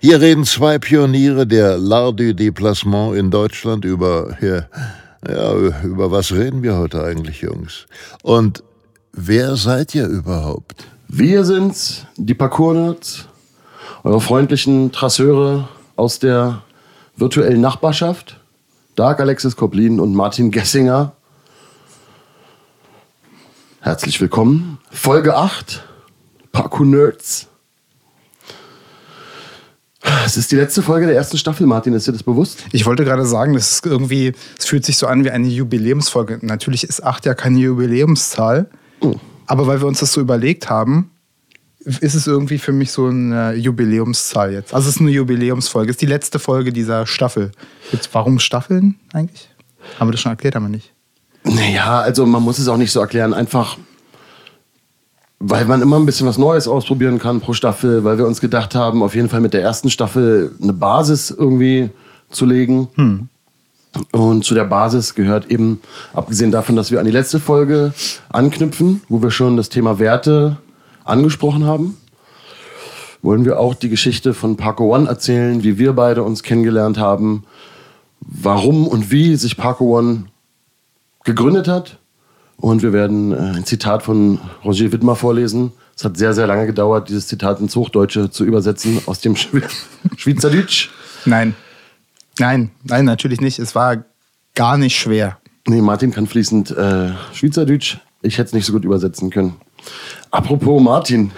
Hier reden zwei Pioniere der L'Art du Déplacement in Deutschland über, ja, ja, über was reden wir heute eigentlich, Jungs? Und wer seid ihr überhaupt? Wir sind's, die Parkour-Nerds, eure freundlichen Trasseure aus der virtuellen Nachbarschaft. Dark Alexis Koblin und Martin Gessinger. Herzlich willkommen. Folge 8, Parkour-Nerds. Es ist die letzte Folge der ersten Staffel, Martin. Ist dir das bewusst? Ich wollte gerade sagen, das ist irgendwie, es fühlt sich so an wie eine Jubiläumsfolge. Natürlich ist acht ja keine Jubiläumszahl, mhm. aber weil wir uns das so überlegt haben, ist es irgendwie für mich so eine Jubiläumszahl jetzt. Also es ist eine Jubiläumsfolge. Es ist die letzte Folge dieser Staffel. Jetzt, warum Staffeln eigentlich? Haben wir das schon erklärt, aber nicht. Naja, also man muss es auch nicht so erklären. Einfach weil man immer ein bisschen was Neues ausprobieren kann pro Staffel, weil wir uns gedacht haben, auf jeden Fall mit der ersten Staffel eine Basis irgendwie zu legen. Hm. Und zu der Basis gehört eben, abgesehen davon, dass wir an die letzte Folge anknüpfen, wo wir schon das Thema Werte angesprochen haben, wollen wir auch die Geschichte von Parko One erzählen, wie wir beide uns kennengelernt haben, warum und wie sich Parko One gegründet hat und wir werden äh, ein Zitat von Roger Wittmer vorlesen. Es hat sehr, sehr lange gedauert, dieses Zitat ins Hochdeutsche zu übersetzen aus dem Schweizerdeutsch. Nein. Nein, nein, natürlich nicht. Es war gar nicht schwer. Nee, Martin kann fließend äh, Schweizerdeutsch. Ich hätte es nicht so gut übersetzen können. Apropos Martin,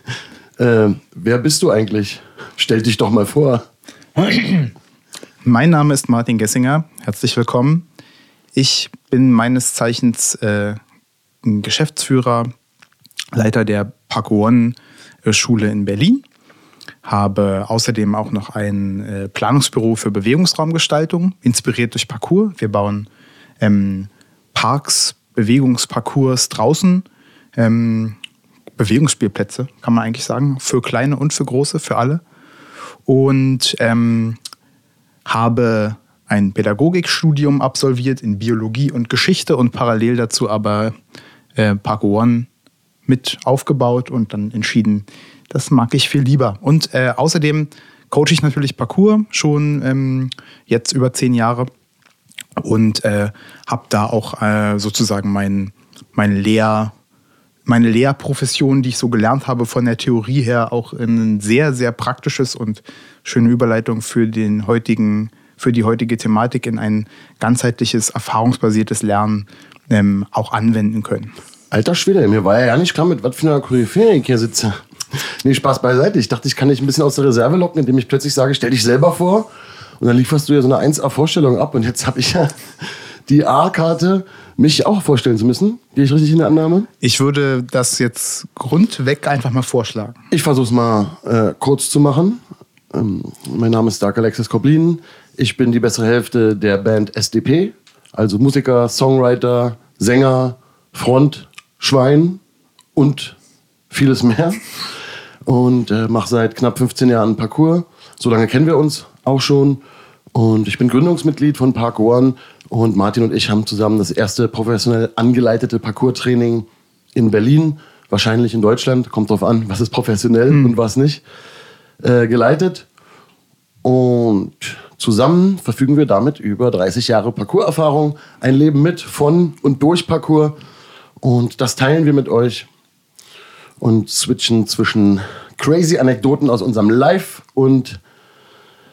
äh, wer bist du eigentlich? Stell dich doch mal vor. Mein Name ist Martin Gessinger. Herzlich willkommen. Ich bin meines Zeichens äh, Geschäftsführer, Leiter der Park One äh, Schule in Berlin. Habe außerdem auch noch ein äh, Planungsbüro für Bewegungsraumgestaltung, inspiriert durch Parcours. Wir bauen ähm, Parks, Bewegungsparcours draußen, ähm, Bewegungsspielplätze, kann man eigentlich sagen, für kleine und für große, für alle. Und ähm, habe ein Pädagogikstudium absolviert in Biologie und Geschichte und parallel dazu aber äh, Parko One mit aufgebaut und dann entschieden, das mag ich viel lieber. Und äh, außerdem coache ich natürlich Parcours schon ähm, jetzt über zehn Jahre und äh, habe da auch äh, sozusagen mein, mein Lehr, meine Lehrprofession, die ich so gelernt habe von der Theorie her, auch in ein sehr, sehr praktisches und schöne Überleitung für den heutigen für die heutige Thematik in ein ganzheitliches, erfahrungsbasiertes Lernen ähm, auch anwenden können. Alter Schwede, mir war ja nicht klar, mit was für einer Koryphäe ich hier sitze. Nee, Spaß beiseite. Ich dachte, ich kann dich ein bisschen aus der Reserve locken, indem ich plötzlich sage, stell dich selber vor. Und dann lieferst du ja so eine 1A-Vorstellung ab. Und jetzt habe ich ja die A-Karte, mich auch vorstellen zu müssen. Gehe ich richtig in der Annahme? Ich würde das jetzt grundweg einfach mal vorschlagen. Ich versuche es mal äh, kurz zu machen. Ähm, mein Name ist Dark Alexis Koblin. Ich bin die bessere Hälfte der Band SDP, also Musiker, Songwriter, Sänger, Front, Schwein und vieles mehr. Und äh, mache seit knapp 15 Jahren Parkour. So lange kennen wir uns auch schon. Und ich bin Gründungsmitglied von Park One. Und Martin und ich haben zusammen das erste professionell angeleitete Parkour-Training in Berlin, wahrscheinlich in Deutschland, kommt drauf an, was ist professionell mhm. und was nicht, äh, geleitet. Und zusammen verfügen wir damit über 30 Jahre Parcours-Erfahrung, ein Leben mit, von und durch Parcours. Und das teilen wir mit euch und switchen zwischen crazy Anekdoten aus unserem Live und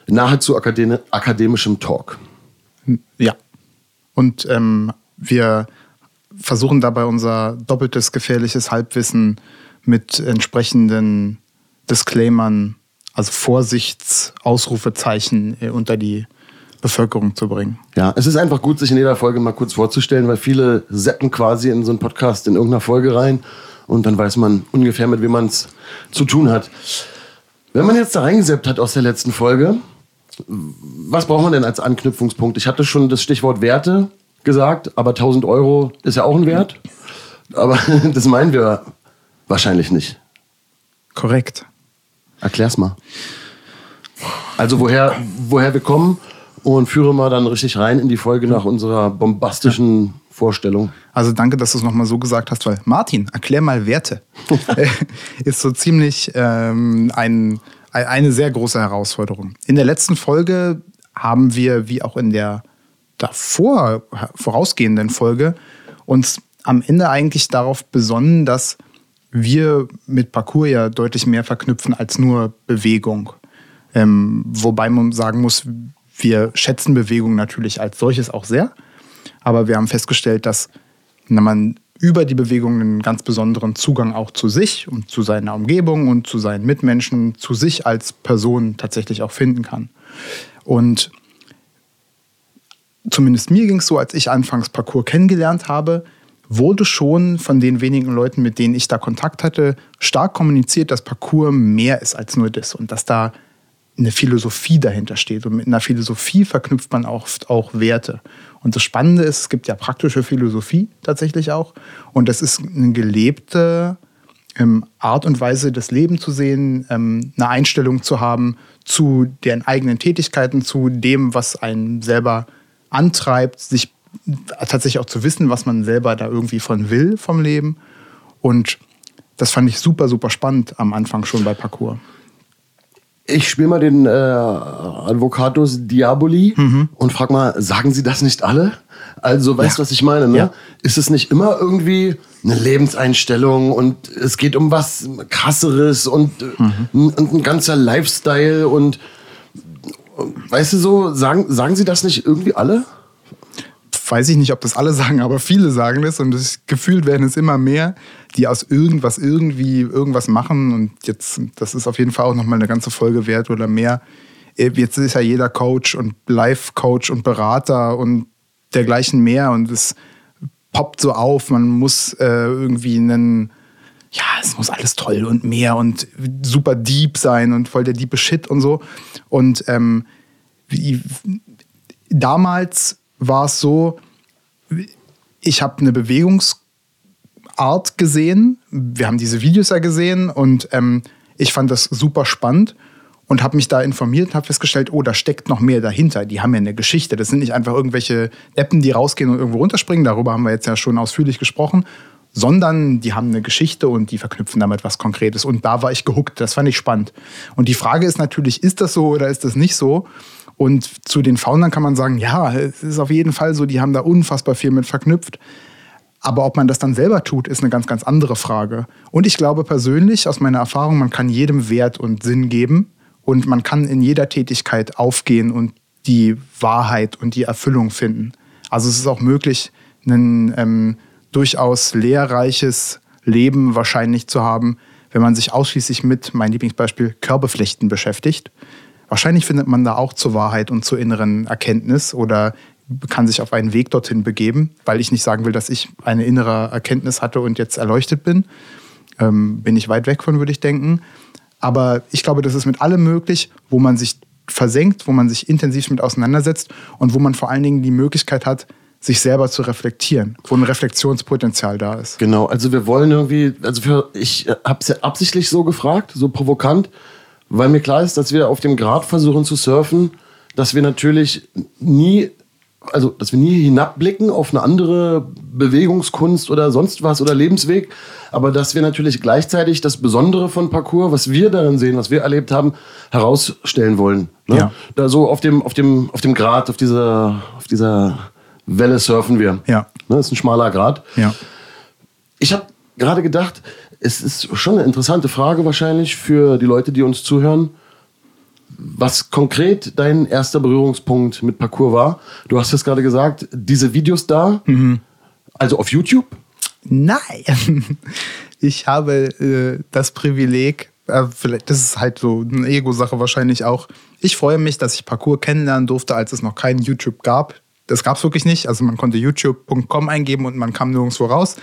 nahezu akademischem Talk. Ja. Und ähm, wir versuchen dabei unser doppeltes gefährliches Halbwissen mit entsprechenden Disclaimern also Vorsichtsausrufezeichen äh, unter die Bevölkerung zu bringen. Ja, es ist einfach gut, sich in jeder Folge mal kurz vorzustellen, weil viele seppen quasi in so einen Podcast in irgendeiner Folge rein und dann weiß man ungefähr, mit wem man es zu tun hat. Wenn man jetzt da reingeseppt hat aus der letzten Folge, was braucht man denn als Anknüpfungspunkt? Ich hatte schon das Stichwort Werte gesagt, aber 1000 Euro ist ja auch ein Wert. Aber das meinen wir wahrscheinlich nicht. Korrekt. Erklär's mal. Also woher, woher wir kommen und führe mal dann richtig rein in die Folge nach unserer bombastischen Vorstellung. Also danke, dass du es nochmal so gesagt hast, weil Martin, erklär mal Werte. ist so ziemlich ähm, ein, eine sehr große Herausforderung. In der letzten Folge haben wir, wie auch in der davor vorausgehenden Folge, uns am Ende eigentlich darauf besonnen, dass wir mit Parcours ja deutlich mehr verknüpfen als nur Bewegung. Ähm, wobei man sagen muss, wir schätzen Bewegung natürlich als solches auch sehr. Aber wir haben festgestellt, dass man über die Bewegung einen ganz besonderen Zugang auch zu sich und zu seiner Umgebung und zu seinen Mitmenschen, zu sich als Person tatsächlich auch finden kann. Und zumindest mir ging es so, als ich anfangs Parcours kennengelernt habe, wurde schon von den wenigen Leuten, mit denen ich da Kontakt hatte, stark kommuniziert, dass Parcours mehr ist als nur das und dass da eine Philosophie dahinter steht. Und mit einer Philosophie verknüpft man oft auch Werte. Und das Spannende ist, es gibt ja praktische Philosophie tatsächlich auch. Und das ist eine gelebte ähm, Art und Weise, das Leben zu sehen, ähm, eine Einstellung zu haben zu den eigenen Tätigkeiten, zu dem, was einen selber antreibt, sich tatsächlich auch zu wissen, was man selber da irgendwie von will vom Leben. Und das fand ich super, super spannend am Anfang schon bei Parcours. Ich spiele mal den äh, Advocatus Diaboli mhm. und frag mal, sagen Sie das nicht alle? Also, weißt du, ja. was ich meine? Ne? Ja. Ist es nicht immer irgendwie eine Lebenseinstellung und es geht um was krasseres und, mhm. und ein ganzer Lifestyle und weißt du so, sagen, sagen Sie das nicht irgendwie alle? Weiß ich nicht, ob das alle sagen, aber viele sagen das und das, gefühlt werden es immer mehr, die aus irgendwas irgendwie irgendwas machen und jetzt, das ist auf jeden Fall auch nochmal eine ganze Folge wert oder mehr. Äh, jetzt ist ja jeder Coach und Life-Coach und Berater und dergleichen mehr und es poppt so auf, man muss äh, irgendwie einen, ja, es muss alles toll und mehr und super deep sein und voll der diepe Shit und so. Und ähm, wie, damals war es so, ich habe eine Bewegungsart gesehen. Wir haben diese Videos ja gesehen und ähm, ich fand das super spannend und habe mich da informiert und habe festgestellt, oh, da steckt noch mehr dahinter. Die haben ja eine Geschichte. Das sind nicht einfach irgendwelche Appen, die rausgehen und irgendwo runterspringen. Darüber haben wir jetzt ja schon ausführlich gesprochen. Sondern die haben eine Geschichte und die verknüpfen damit was Konkretes. Und da war ich gehuckt. Das fand ich spannend. Und die Frage ist natürlich, ist das so oder ist das nicht so? Und zu den Foundern kann man sagen, ja, es ist auf jeden Fall so, die haben da unfassbar viel mit verknüpft. Aber ob man das dann selber tut, ist eine ganz, ganz andere Frage. Und ich glaube persönlich, aus meiner Erfahrung, man kann jedem Wert und Sinn geben und man kann in jeder Tätigkeit aufgehen und die Wahrheit und die Erfüllung finden. Also es ist auch möglich, ein ähm, durchaus lehrreiches Leben wahrscheinlich zu haben, wenn man sich ausschließlich mit, mein Lieblingsbeispiel, Körbeflechten beschäftigt. Wahrscheinlich findet man da auch zur Wahrheit und zur inneren Erkenntnis oder kann sich auf einen Weg dorthin begeben, weil ich nicht sagen will, dass ich eine innere Erkenntnis hatte und jetzt erleuchtet bin. Ähm, bin ich weit weg von, würde ich denken. Aber ich glaube, das ist mit allem möglich, wo man sich versenkt, wo man sich intensiv mit auseinandersetzt und wo man vor allen Dingen die Möglichkeit hat, sich selber zu reflektieren, wo ein Reflexionspotenzial da ist. Genau, also wir wollen irgendwie, also für, ich habe es ja absichtlich so gefragt, so provokant, weil mir klar ist, dass wir auf dem Grad versuchen zu surfen, dass wir natürlich nie, also dass wir nie hinabblicken auf eine andere Bewegungskunst oder sonst was oder Lebensweg, aber dass wir natürlich gleichzeitig das Besondere von Parcours, was wir darin sehen, was wir erlebt haben, herausstellen wollen. Ne? Ja. Da so auf dem, auf dem, auf dem Grad, auf dieser, auf dieser Welle surfen wir. Ja. Ne? Das ist ein schmaler Grad. Ja. Ich habe gerade gedacht, es ist schon eine interessante Frage wahrscheinlich für die Leute, die uns zuhören. Was konkret dein erster Berührungspunkt mit Parcours war? Du hast es gerade gesagt, diese Videos da, mhm. also auf YouTube? Nein, ich habe äh, das Privileg, äh, vielleicht, das ist halt so eine Ego-Sache wahrscheinlich auch. Ich freue mich, dass ich Parcours kennenlernen durfte, als es noch kein YouTube gab. Das gab es wirklich nicht. Also man konnte youtube.com eingeben und man kam nirgendwo raus.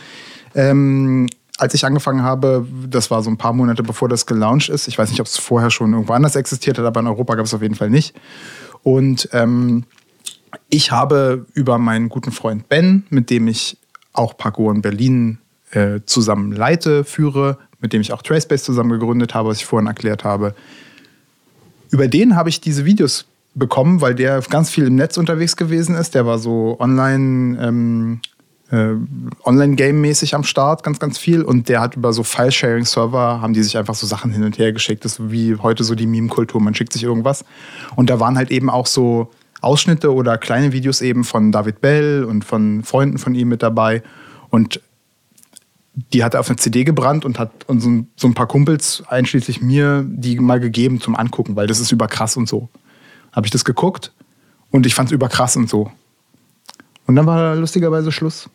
Ähm, als ich angefangen habe, das war so ein paar Monate bevor das gelauncht ist. Ich weiß nicht, ob es vorher schon irgendwo anders existiert hat, aber in Europa gab es auf jeden Fall nicht. Und ähm, ich habe über meinen guten Freund Ben, mit dem ich auch Parkour in Berlin äh, zusammen leite, führe, mit dem ich auch Tracebase zusammen gegründet habe, was ich vorhin erklärt habe. Über den habe ich diese Videos bekommen, weil der ganz viel im Netz unterwegs gewesen ist. Der war so online, ähm, äh, Online-Game-mäßig am Start, ganz, ganz viel. Und der hat über so File-Sharing-Server, haben die sich einfach so Sachen hin und her geschickt. Das ist wie heute so die Meme-Kultur, man schickt sich irgendwas. Und da waren halt eben auch so Ausschnitte oder kleine Videos eben von David Bell und von Freunden von ihm mit dabei. Und die hat er auf eine CD gebrannt und hat so ein paar Kumpels, einschließlich mir, die mal gegeben zum Angucken, weil das ist überkrass und so. Habe ich das geguckt und ich fand es überkrass und so. Und dann war lustigerweise Schluss.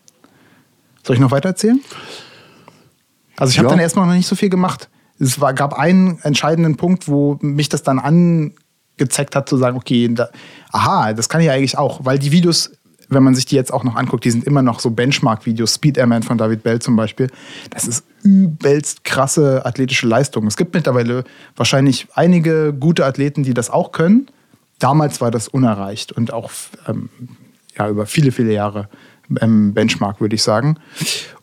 Soll ich noch weiter erzählen? Also ich habe Ja. dann erstmal noch nicht so viel gemacht. Es war, gab einen entscheidenden Punkt, wo mich das dann angezeigt hat, zu sagen, okay, da, aha, das kann ich eigentlich auch. Weil die Videos, wenn man sich die jetzt auch noch anguckt, die sind immer noch so Benchmark-Videos, Speed Airman von David Bell zum Beispiel. Das ist übelst krasse athletische Leistung. Es gibt mittlerweile wahrscheinlich einige gute Athleten, die das auch können. Damals war das unerreicht und auch ähm, ja, über viele, viele Jahre ähm, Benchmark, würde ich sagen.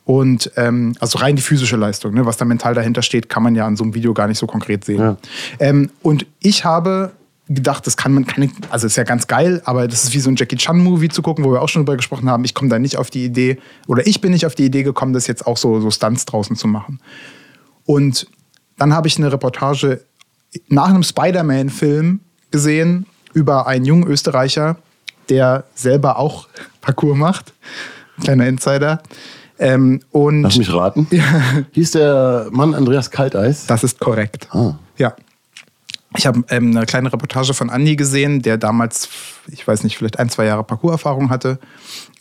Und ähm, also rein die physische Leistung, ne? was da mental dahinter steht, kann man ja an so einem Video gar nicht so konkret sehen. Ja. Ähm, und ich habe gedacht, das kann man, kann ich, also ist ja ganz geil, aber das ist wie so ein Jackie Chan-Movie zu gucken, wo wir auch schon drüber gesprochen haben. Ich komme da nicht auf die Idee, oder ich bin nicht auf die Idee gekommen, das jetzt auch so, so Stunts draußen zu machen. Und dann habe ich eine Reportage nach einem Spider-Man-Film gesehen über einen jungen Österreicher, der selber auch Parcours macht. Kleiner Insider. Ähm, und Lass mich raten. Hieß der Mann Andreas Kalteis? das ist korrekt. Ah. Ja. Ich habe ähm, eine kleine Reportage von Andi gesehen, der damals, ich weiß nicht, vielleicht ein, zwei Jahre Parcours-Erfahrung hatte.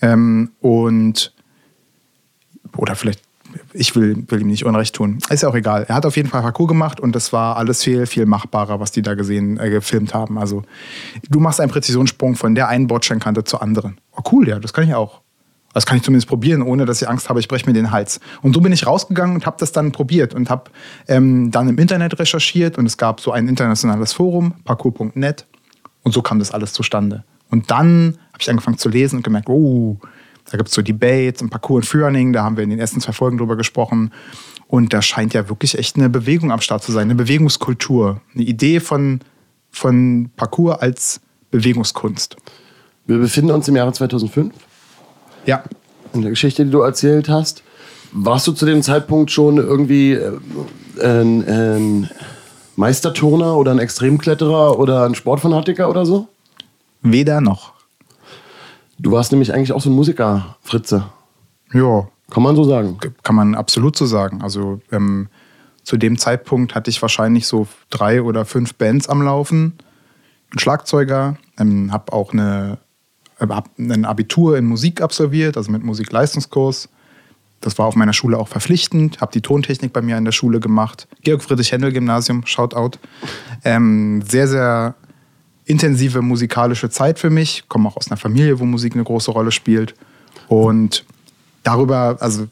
Ähm, und oder vielleicht, ich will, will ihm nicht Unrecht tun. Ist ja auch egal. Er hat auf jeden Fall Parcours gemacht und das war alles viel, viel machbarer, was die da gesehen, äh, gefilmt haben. Also du machst einen Präzisionssprung von der einen Bordsteinkante zur anderen. Oh cool, ja, das kann ich auch. Das kann ich zumindest probieren, ohne dass ich Angst habe, ich breche mir den Hals. Und so bin ich rausgegangen und habe das dann probiert und habe ähm, dann im Internet recherchiert und es gab so ein internationales Forum, parkour.net und so kam das alles zustande. Und dann habe ich angefangen zu lesen und gemerkt, oh, da gibt es so Debates und Parkour in Führning, da haben wir in den ersten zwei Folgen drüber gesprochen. Und da scheint ja wirklich echt eine Bewegung am Start zu sein, eine Bewegungskultur, eine Idee von, von Parkour als Bewegungskunst. Wir befinden uns im Jahre 2005. Ja, In der Geschichte, die du erzählt hast. Warst du zu dem Zeitpunkt schon irgendwie äh, ein, ein Meisterturner oder ein Extremkletterer oder ein Sportfanatiker oder so? weder noch. Du warst nämlich eigentlich auch so ein Musiker, Fritze. Ja, Kann man so sagen. kann man absolut so sagen. Also ähm, zu dem Zeitpunkt hatte ich wahrscheinlich so drei oder fünf Bands am Laufen, ein Schlagzeuger, ähm, habe auch eine, äh, hab ein Abitur in Musik absolviert, also mit Musikleistungskurs. Das war auf meiner Schule auch verpflichtend, habe die Tontechnik bei mir in der Schule gemacht. Georg Friedrich Händel Gymnasium, Shoutout. Ähm, sehr, sehr intensive musikalische Zeit für mich. Komme auch aus einer Familie, wo Musik eine große Rolle spielt. Und darüber, also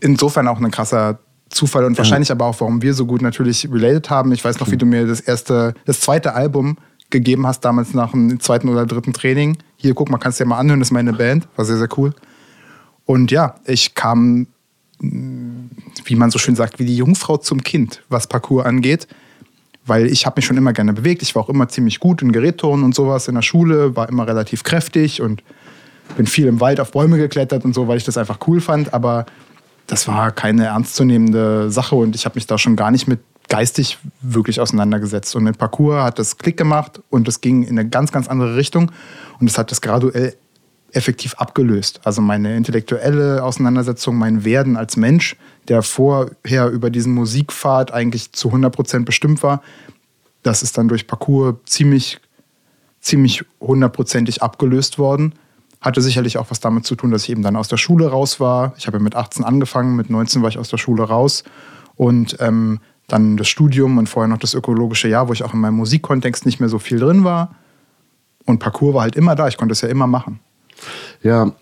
insofern auch ein krasser Zufall und wahrscheinlich aber auch, warum wir so gut natürlich related haben. Ich weiß noch, wie du mir das erste, das zweite Album gegeben hast, damals nach dem zweiten oder dritten Training. Hier, guck mal, kannst du dir mal anhören, das ist meine Band. War sehr, sehr cool. Und ja, ich kam, mh, wie man so schön sagt, wie die Jungfrau zum Kind, was Parcours angeht. Weil ich habe mich schon immer gerne bewegt. Ich war auch immer ziemlich gut in Gerätturnen und sowas in der Schule, war immer relativ kräftig und bin viel im Wald auf Bäume geklettert und so, weil ich das einfach cool fand. Aber das war keine ernstzunehmende Sache und ich habe mich da schon gar nicht mit geistig wirklich auseinandergesetzt. Und mit Parcours hat das Klick gemacht und es ging in eine ganz, ganz andere Richtung. Und es hat das graduell effektiv abgelöst. Also meine intellektuelle Auseinandersetzung, mein Werden als Mensch, der vorher über diesen Musikpfad eigentlich zu 100% bestimmt war, das ist dann durch Parcours ziemlich, ziemlich hundertprozentig abgelöst worden. Hatte sicherlich auch was damit zu tun, dass ich eben dann aus der Schule raus war. Ich habe ja mit 18 angefangen, mit 19 war ich aus der Schule raus. Und ähm, dann das Studium und vorher noch das ökologische Jahr, wo ich auch in meinem Musikkontext nicht mehr so viel drin war. Und Parcours war halt immer da, ich konnte es ja immer machen. Ja.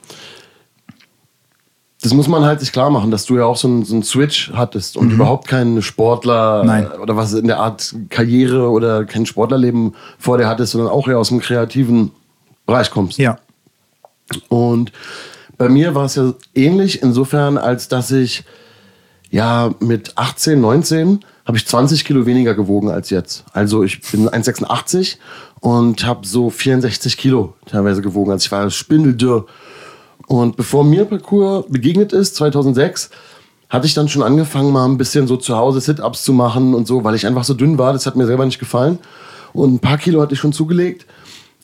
das muss man halt sich klar machen, dass du ja auch so einen, so einen Switch hattest und mhm. überhaupt keinen Sportler Nein. oder was in der Art Karriere oder kein Sportlerleben vor dir hattest, sondern auch eher aus dem kreativen Bereich kommst. Ja. Und bei mir war es ja ähnlich, insofern, als dass ich ja mit 18, 19 habe ich 20 Kilo weniger gewogen als jetzt. Also ich bin 1,86 und habe so 64 Kilo teilweise gewogen. Also ich war spindeldürr. Und bevor mir Parcours begegnet ist, 2006, hatte ich dann schon angefangen, mal ein bisschen so zu Hause Sit-Ups zu machen und so, weil ich einfach so dünn war. Das hat mir selber nicht gefallen. Und ein paar Kilo hatte ich schon zugelegt.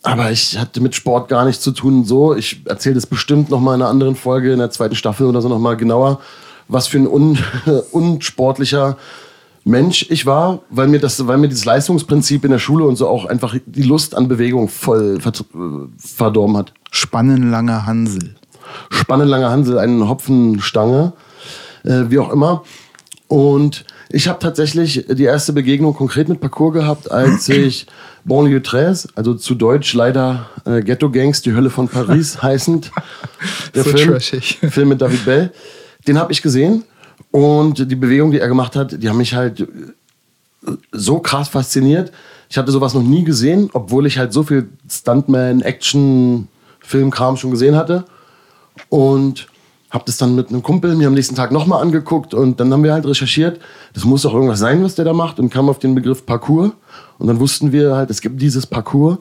Aber ich hatte mit Sport gar nichts zu tun. So, ich erzähle das bestimmt noch mal in einer anderen Folge, in der zweiten Staffel oder so noch mal genauer, was für ein un unsportlicher Mensch ich war, weil mir das, weil mir dieses Leistungsprinzip in der Schule und so auch einfach die Lust an Bewegung voll verdorben hat. Spannenlanger Hansel. Spannenlanger Hansel, eine Hopfenstange, äh, wie auch immer. Und ich habe tatsächlich die erste Begegnung konkret mit Parcours gehabt, als ich Banlieue 13, also zu Deutsch leider äh, Ghetto Gangs, die Hölle von Paris heißend, der so Film, trashig. Film mit David Bell, den habe ich gesehen und die Bewegung, die er gemacht hat, die haben mich halt so krass fasziniert. Ich hatte sowas noch nie gesehen, obwohl ich halt so viel Stuntman, Action, Filmkram schon gesehen hatte. Und habe das dann mit einem Kumpel mir am nächsten Tag nochmal angeguckt und dann haben wir halt recherchiert, das muss doch irgendwas sein, was der da macht und kam auf den Begriff Parcours und dann wussten wir halt, es gibt dieses Parcours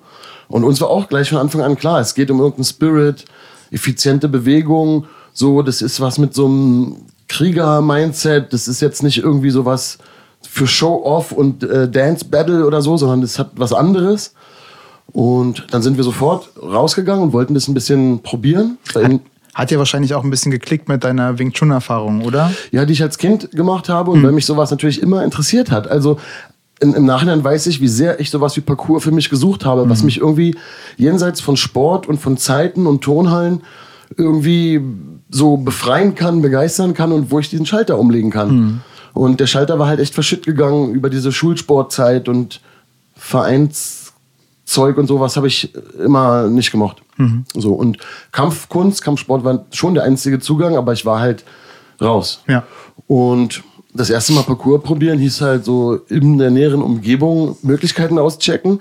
und uns war auch gleich von Anfang an klar, es geht um irgendeinen Spirit, effiziente Bewegung, so, das ist was mit so einem Krieger-Mindset, das ist jetzt nicht irgendwie sowas für Show-Off und äh, Dance-Battle oder so, sondern das hat was anderes. Und dann sind wir sofort rausgegangen und wollten das ein bisschen probieren. Hat, hat ja wahrscheinlich auch ein bisschen geklickt mit deiner Wing Chun-Erfahrung, oder? Ja, die ich als Kind gemacht habe und hm. weil mich sowas natürlich immer interessiert hat. Also in, im Nachhinein weiß ich, wie sehr ich sowas wie Parcours für mich gesucht habe, mhm. was mich irgendwie jenseits von Sport und von Zeiten und Tonhallen irgendwie so befreien kann, begeistern kann und wo ich diesen Schalter umlegen kann. Mhm. Und der Schalter war halt echt verschütt gegangen über diese Schulsportzeit und Vereinszeug und sowas habe ich immer nicht gemocht. Mhm. So und Kampfkunst, Kampfsport war schon der einzige Zugang, aber ich war halt raus. Ja. Und das erste Mal Parcours probieren hieß halt so in der näheren Umgebung Möglichkeiten auschecken.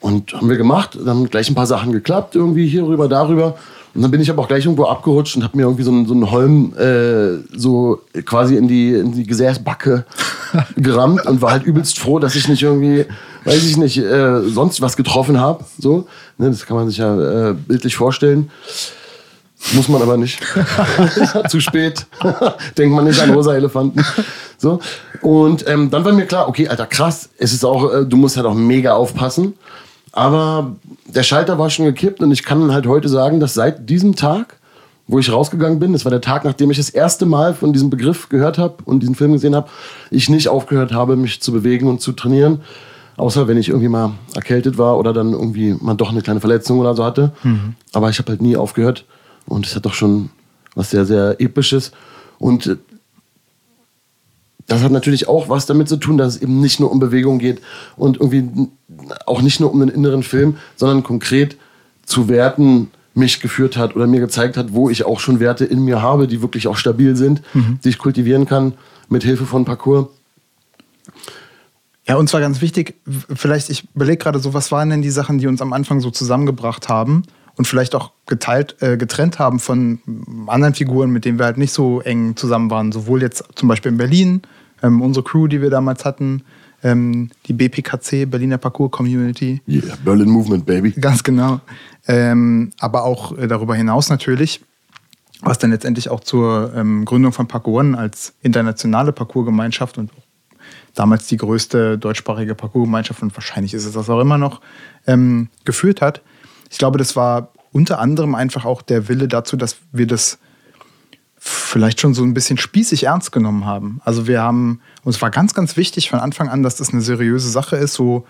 Und haben wir gemacht, dann haben gleich ein paar Sachen geklappt, irgendwie hierüber, darüber. Und dann bin ich aber auch gleich irgendwo abgerutscht und habe mir irgendwie so einen, so einen Holm äh, so quasi in die, in die Gesäßbacke gerammt und war halt übelst froh, dass ich nicht irgendwie, weiß ich nicht, äh, sonst was getroffen habe. So, ne, das kann man sich ja äh, bildlich vorstellen. Muss man aber nicht. Zu spät. Denkt man nicht an rosa Elefanten. So. Und ähm, dann war mir klar, okay, Alter, krass, es ist auch, äh, du musst halt auch mega aufpassen. Aber der Schalter war schon gekippt und ich kann halt heute sagen, dass seit diesem Tag, wo ich rausgegangen bin, das war der Tag, nachdem ich das erste Mal von diesem Begriff gehört habe und diesen Film gesehen habe, ich nicht aufgehört habe, mich zu bewegen und zu trainieren. Außer wenn ich irgendwie mal erkältet war oder dann irgendwie mal doch eine kleine Verletzung oder so hatte. Mhm. Aber ich habe halt nie aufgehört. Und es hat doch schon was sehr, sehr Episches. Und das hat natürlich auch was damit zu tun, dass es eben nicht nur um Bewegung geht und irgendwie auch nicht nur um den inneren Film, sondern konkret zu Werten mich geführt hat oder mir gezeigt hat, wo ich auch schon Werte in mir habe, die wirklich auch stabil sind, mhm. die ich kultivieren kann mit Hilfe von Parcours. Ja, und zwar ganz wichtig, vielleicht, ich überlege gerade so, was waren denn die Sachen, die uns am Anfang so zusammengebracht haben und vielleicht auch geteilt, äh, getrennt haben von anderen Figuren, mit denen wir halt nicht so eng zusammen waren. Sowohl jetzt zum Beispiel in Berlin, ähm, unsere Crew, die wir damals hatten, ähm, die BPKC, Berliner Parcours Community. Yeah, Berlin Movement, baby. Ganz genau. Ähm, aber auch äh, darüber hinaus natürlich, was dann letztendlich auch zur ähm, Gründung von Parkour One als internationale Parcoursgemeinschaft und damals die größte deutschsprachige Parcoursgemeinschaft und wahrscheinlich ist es das auch immer noch, ähm, geführt hat. Ich glaube, das war unter anderem einfach auch der Wille dazu, dass wir das vielleicht schon so ein bisschen spießig ernst genommen haben. Also wir haben, und es war ganz, ganz wichtig von Anfang an, dass das eine seriöse Sache ist, so,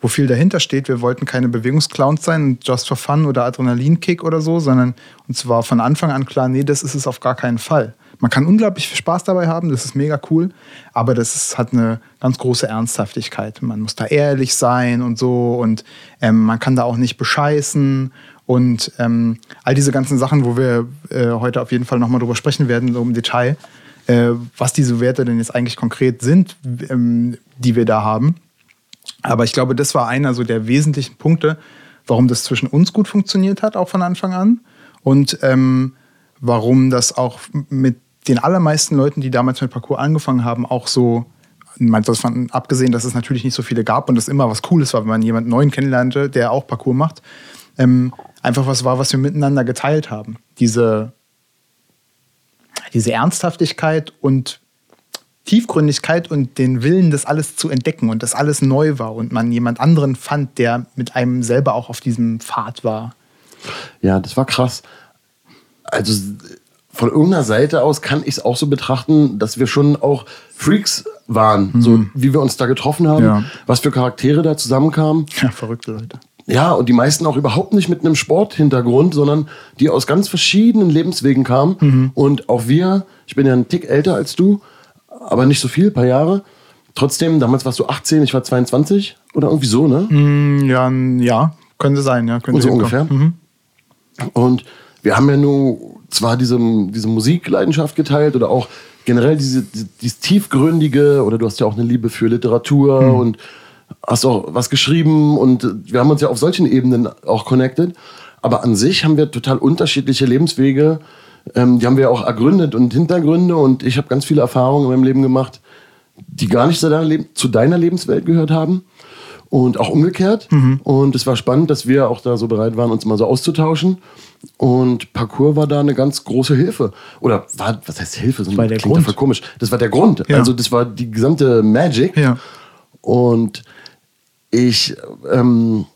wo viel dahinter steht. Wir wollten keine Bewegungsclowns sein, just for fun oder Adrenalinkick oder so, sondern uns war von Anfang an klar, nee, das ist es auf gar keinen Fall. Man kann unglaublich viel Spaß dabei haben, das ist mega cool, aber das ist, hat eine ganz große Ernsthaftigkeit. Man muss da ehrlich sein und so und ähm, man kann da auch nicht bescheißen Und ähm, all diese ganzen Sachen, wo wir äh, heute auf jeden Fall nochmal drüber sprechen werden, so im Detail, äh, was diese Werte denn jetzt eigentlich konkret sind, ähm, die wir da haben. Aber ich glaube, das war einer so der wesentlichen Punkte, warum das zwischen uns gut funktioniert hat, auch von Anfang an. Und ähm, warum das auch mit den allermeisten Leuten, die damals mit Parcours angefangen haben, auch so, davon abgesehen, dass es natürlich nicht so viele gab und es immer was Cooles war, wenn man jemanden neuen kennenlernte, der auch Parcours macht, ähm, einfach was war, was wir miteinander geteilt haben. Diese, diese Ernsthaftigkeit und Tiefgründigkeit und den Willen, das alles zu entdecken und das alles neu war und man jemand anderen fand, der mit einem selber auch auf diesem Pfad war. Ja, das war krass. Also von irgendeiner Seite aus kann ich es auch so betrachten, dass wir schon auch Freaks waren, mhm. so wie wir uns da getroffen haben, ja. was für Charaktere da zusammenkamen. Ja, verrückte Leute. Ja, und die meisten auch überhaupt nicht mit einem Sporthintergrund, sondern die aus ganz verschiedenen Lebenswegen kamen. Mhm. Und auch wir, ich bin ja ein Tick älter als du, aber nicht so viel, ein paar Jahre. Trotzdem, damals warst du 18, ich war 22 oder irgendwie so, ne? Mm, ja, ja, könnte sein, ja. Könnte so ungefähr. Mhm. Und wir haben ja nur zwar diese, diese Musikleidenschaft geteilt oder auch generell diese, dieses tiefgründige, oder du hast ja auch eine Liebe für Literatur mhm. und hast auch was geschrieben und wir haben uns ja auf solchen Ebenen auch connected. Aber an sich haben wir total unterschiedliche Lebenswege. Ähm, die haben wir auch ergründet und Hintergründe und ich habe ganz viele Erfahrungen in meinem Leben gemacht, die gar nicht zu deiner, zu deiner Lebenswelt gehört haben und auch umgekehrt. Mhm. Und es war spannend, dass wir auch da so bereit waren, uns mal so auszutauschen. Und Parcours war da eine ganz große Hilfe. Oder war, was heißt Hilfe? So das war der klingt Grund. voll komisch. Das war der Grund. Ja. Also das war die gesamte Magic. Ja. Und ich, ähm,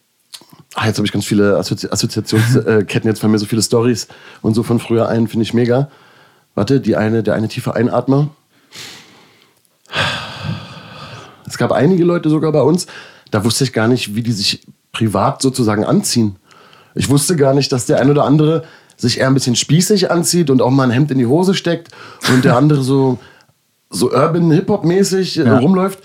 ach, jetzt habe ich ganz viele Assozi Assoziationsketten, jetzt fallen mir so viele Stories und so von früher ein, finde ich mega. Warte, die eine, der eine tiefe Einatmer. Es gab einige Leute sogar bei uns, da wusste ich gar nicht, wie die sich privat sozusagen anziehen. Ich wusste gar nicht, dass der ein oder andere sich eher ein bisschen spießig anzieht und auch mal ein Hemd in die Hose steckt und der andere so, so urban Hip-Hop-mäßig äh, ja. rumläuft.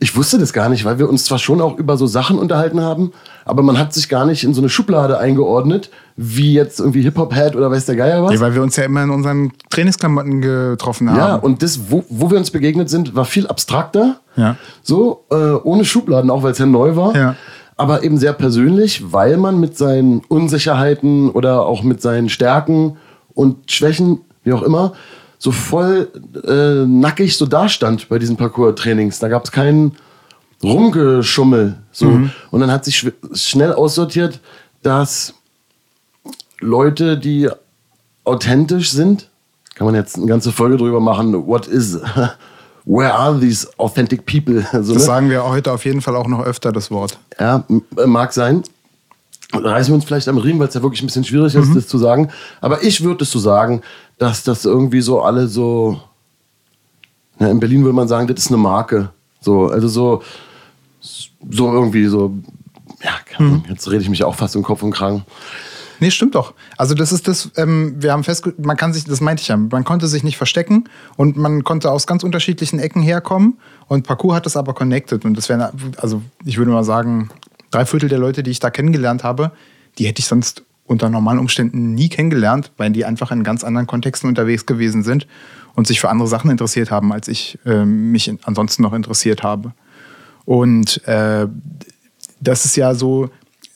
Ich wusste das gar nicht, weil wir uns zwar schon auch über so Sachen unterhalten haben, aber man hat sich gar nicht in so eine Schublade eingeordnet, wie jetzt irgendwie Hip-Hop-Head oder weiß der Geier was. Ja, weil wir uns ja immer in unseren Trainingsklamotten getroffen haben. Ja, und das, wo, wo wir uns begegnet sind, war viel abstrakter. Ja. So, äh, ohne Schubladen, auch weil es ja neu war. Ja. Aber eben sehr persönlich, weil man mit seinen Unsicherheiten oder auch mit seinen Stärken und Schwächen, wie auch immer, so voll äh, nackig so dastand bei diesen Parcours-Trainings. Da gab es keinen Rumgeschummel. So. Mhm. Und dann hat sich sch schnell aussortiert, dass Leute, die authentisch sind, kann man jetzt eine ganze Folge drüber machen, what is, where are these authentic people? So, das ne? sagen wir heute auf jeden Fall auch noch öfter, das Wort. Ja, mag sein. Da reißen wir uns vielleicht am Riemen, weil es ja wirklich ein bisschen schwierig ist, mhm. das zu sagen. Aber ich würde es so sagen, dass das irgendwie so alle so. Na, in Berlin würde man sagen, das ist eine Marke. So, also so, so irgendwie so. Ja, mhm. jetzt rede ich mich auch fast im Kopf und Kragen. Nee, stimmt doch. Also das ist das, ähm, wir haben festgestellt, man kann sich, das meinte ich ja, man konnte sich nicht verstecken und man konnte aus ganz unterschiedlichen Ecken herkommen und Parcours hat das aber connected und das wäre, also ich würde mal sagen, drei Viertel der Leute, die ich da kennengelernt habe, die hätte ich sonst unter normalen Umständen nie kennengelernt, weil die einfach in ganz anderen Kontexten unterwegs gewesen sind und sich für andere Sachen interessiert haben, als ich äh, mich ansonsten noch interessiert habe. Und äh, das ist ja so,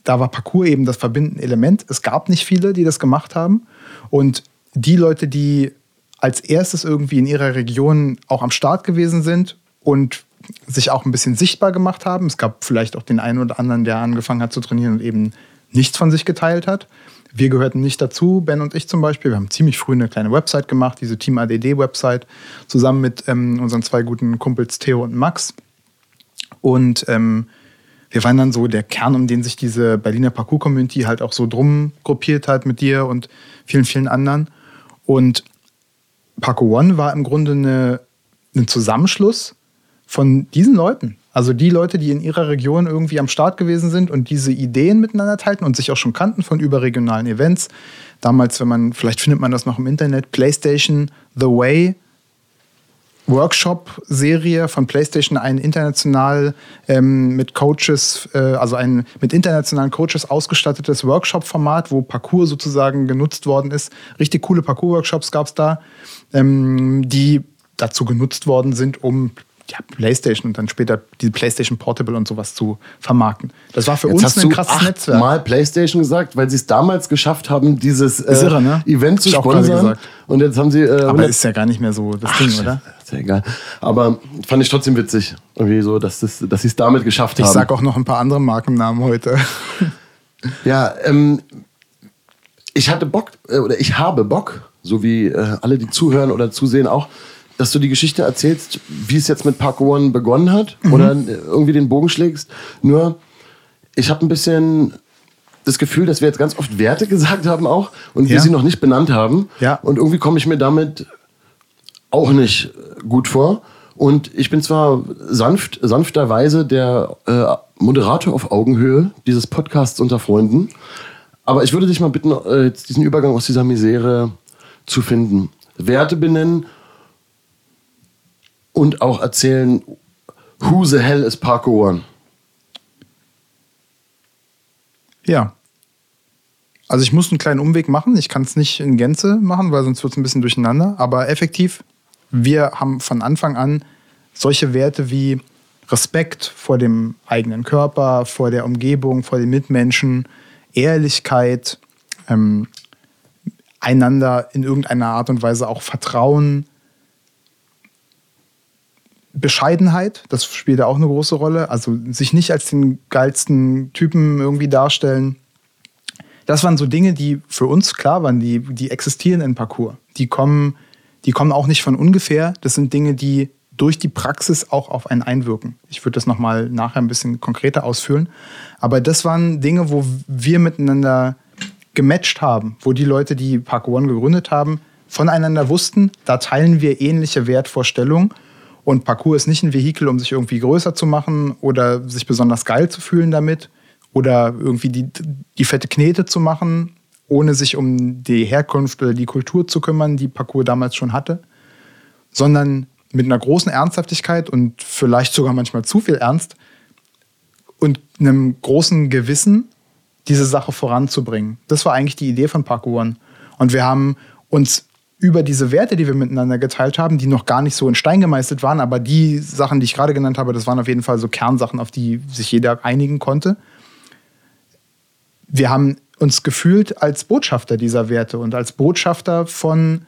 da war Parcours eben das verbindende Element. Es gab nicht viele, die das gemacht haben. Und die Leute, die als erstes irgendwie in ihrer Region auch am Start gewesen sind und sich auch ein bisschen sichtbar gemacht haben. Es gab vielleicht auch den einen oder anderen, der angefangen hat zu trainieren und eben nichts von sich geteilt hat. Wir gehörten nicht dazu, Ben und ich zum Beispiel. Wir haben ziemlich früh eine kleine Website gemacht, diese Team ADD-Website, zusammen mit ähm, unseren zwei guten Kumpels Theo und Max. Und ähm, wir waren dann so der Kern, um den sich diese Berliner Parcours-Community halt auch so drum gruppiert hat mit dir und vielen, vielen anderen. Und Parkour One war im Grunde eine, ein Zusammenschluss von diesen Leuten. Also die Leute, die in ihrer Region irgendwie am Start gewesen sind und diese Ideen miteinander teilten und sich auch schon kannten von überregionalen Events. Damals, wenn man, vielleicht findet man das noch im Internet, PlayStation The Way Workshop-Serie von PlayStation ein international ähm, mit Coaches, äh, also ein mit internationalen Coaches ausgestattetes Workshop-Format, wo Parcours sozusagen genutzt worden ist. Richtig coole Parcours-Workshops gab es da, ähm, die dazu genutzt worden sind, um ja, PlayStation und dann später die PlayStation Portable und sowas zu vermarkten. Das war für Jetzt uns hast ein du krasses Netzwerk. Mal PlayStation gesagt, weil sie es damals geschafft haben, dieses äh, irre, ne? Event zu ich sponsern. Und jetzt haben sie. Äh, Aber 100 ist ja gar nicht mehr so das Ding, oder? Ist ja egal. Aber fand ich trotzdem witzig, irgendwie so, dass, das, dass sie es damit geschafft Ich haben. sag auch noch ein paar andere Markennamen heute. Ja, ähm, ich hatte Bock, äh, oder ich habe Bock, so wie äh, alle, die zuhören oder zusehen auch, dass du die Geschichte erzählst, wie es jetzt mit Parkour One begonnen hat oder äh, irgendwie den Bogen schlägst. Nur, ich habe ein bisschen das Gefühl, dass wir jetzt ganz oft Werte gesagt haben auch und wir Ja. sie noch nicht benannt haben. Ja. Und irgendwie komme ich mir damit auch nicht gut vor. Und ich bin zwar sanft, sanfterweise der äh, Moderator auf Augenhöhe dieses Podcasts unter Freunden, aber ich würde dich mal bitten, äh, jetzt diesen Übergang aus dieser Misere zu finden. Werte benennen und auch erzählen, who the hell is Parko One? Ja. Also ich muss einen kleinen Umweg machen. Ich kann es nicht in Gänze machen, weil sonst wird es ein bisschen durcheinander. Aber effektiv, wir haben von Anfang an solche Werte wie Respekt vor dem eigenen Körper, vor der Umgebung, vor den Mitmenschen, Ehrlichkeit, ähm, einander in irgendeiner Art und Weise auch Vertrauen, Bescheidenheit, das spielt auch eine große Rolle. Also sich nicht als den geilsten Typen irgendwie darstellen. Das waren so Dinge, die für uns klar waren, die, die existieren in Parcours. Die kommen, die kommen auch nicht von ungefähr. Das sind Dinge, die durch die Praxis auch auf einen einwirken. Ich würde das nochmal nachher ein bisschen konkreter ausführen. Aber das waren Dinge, wo wir miteinander gematcht haben, wo die Leute, die Parkour One gegründet haben, voneinander wussten, da teilen wir ähnliche Wertvorstellungen. Und Parkour ist nicht ein Vehikel, um sich irgendwie größer zu machen oder sich besonders geil zu fühlen damit oder irgendwie die, die fette Knete zu machen, ohne sich um die Herkunft oder die Kultur zu kümmern, die Parkour damals schon hatte, sondern mit einer großen Ernsthaftigkeit und vielleicht sogar manchmal zu viel Ernst und einem großen Gewissen, diese Sache voranzubringen. Das war eigentlich die Idee von Parkour One. Und wir haben uns über diese Werte, die wir miteinander geteilt haben, die noch gar nicht so in Stein gemeißelt waren, aber die Sachen, die ich gerade genannt habe, das waren auf jeden Fall so Kernsachen, auf die sich jeder einigen konnte. Wir haben uns gefühlt als Botschafter dieser Werte und als Botschafter von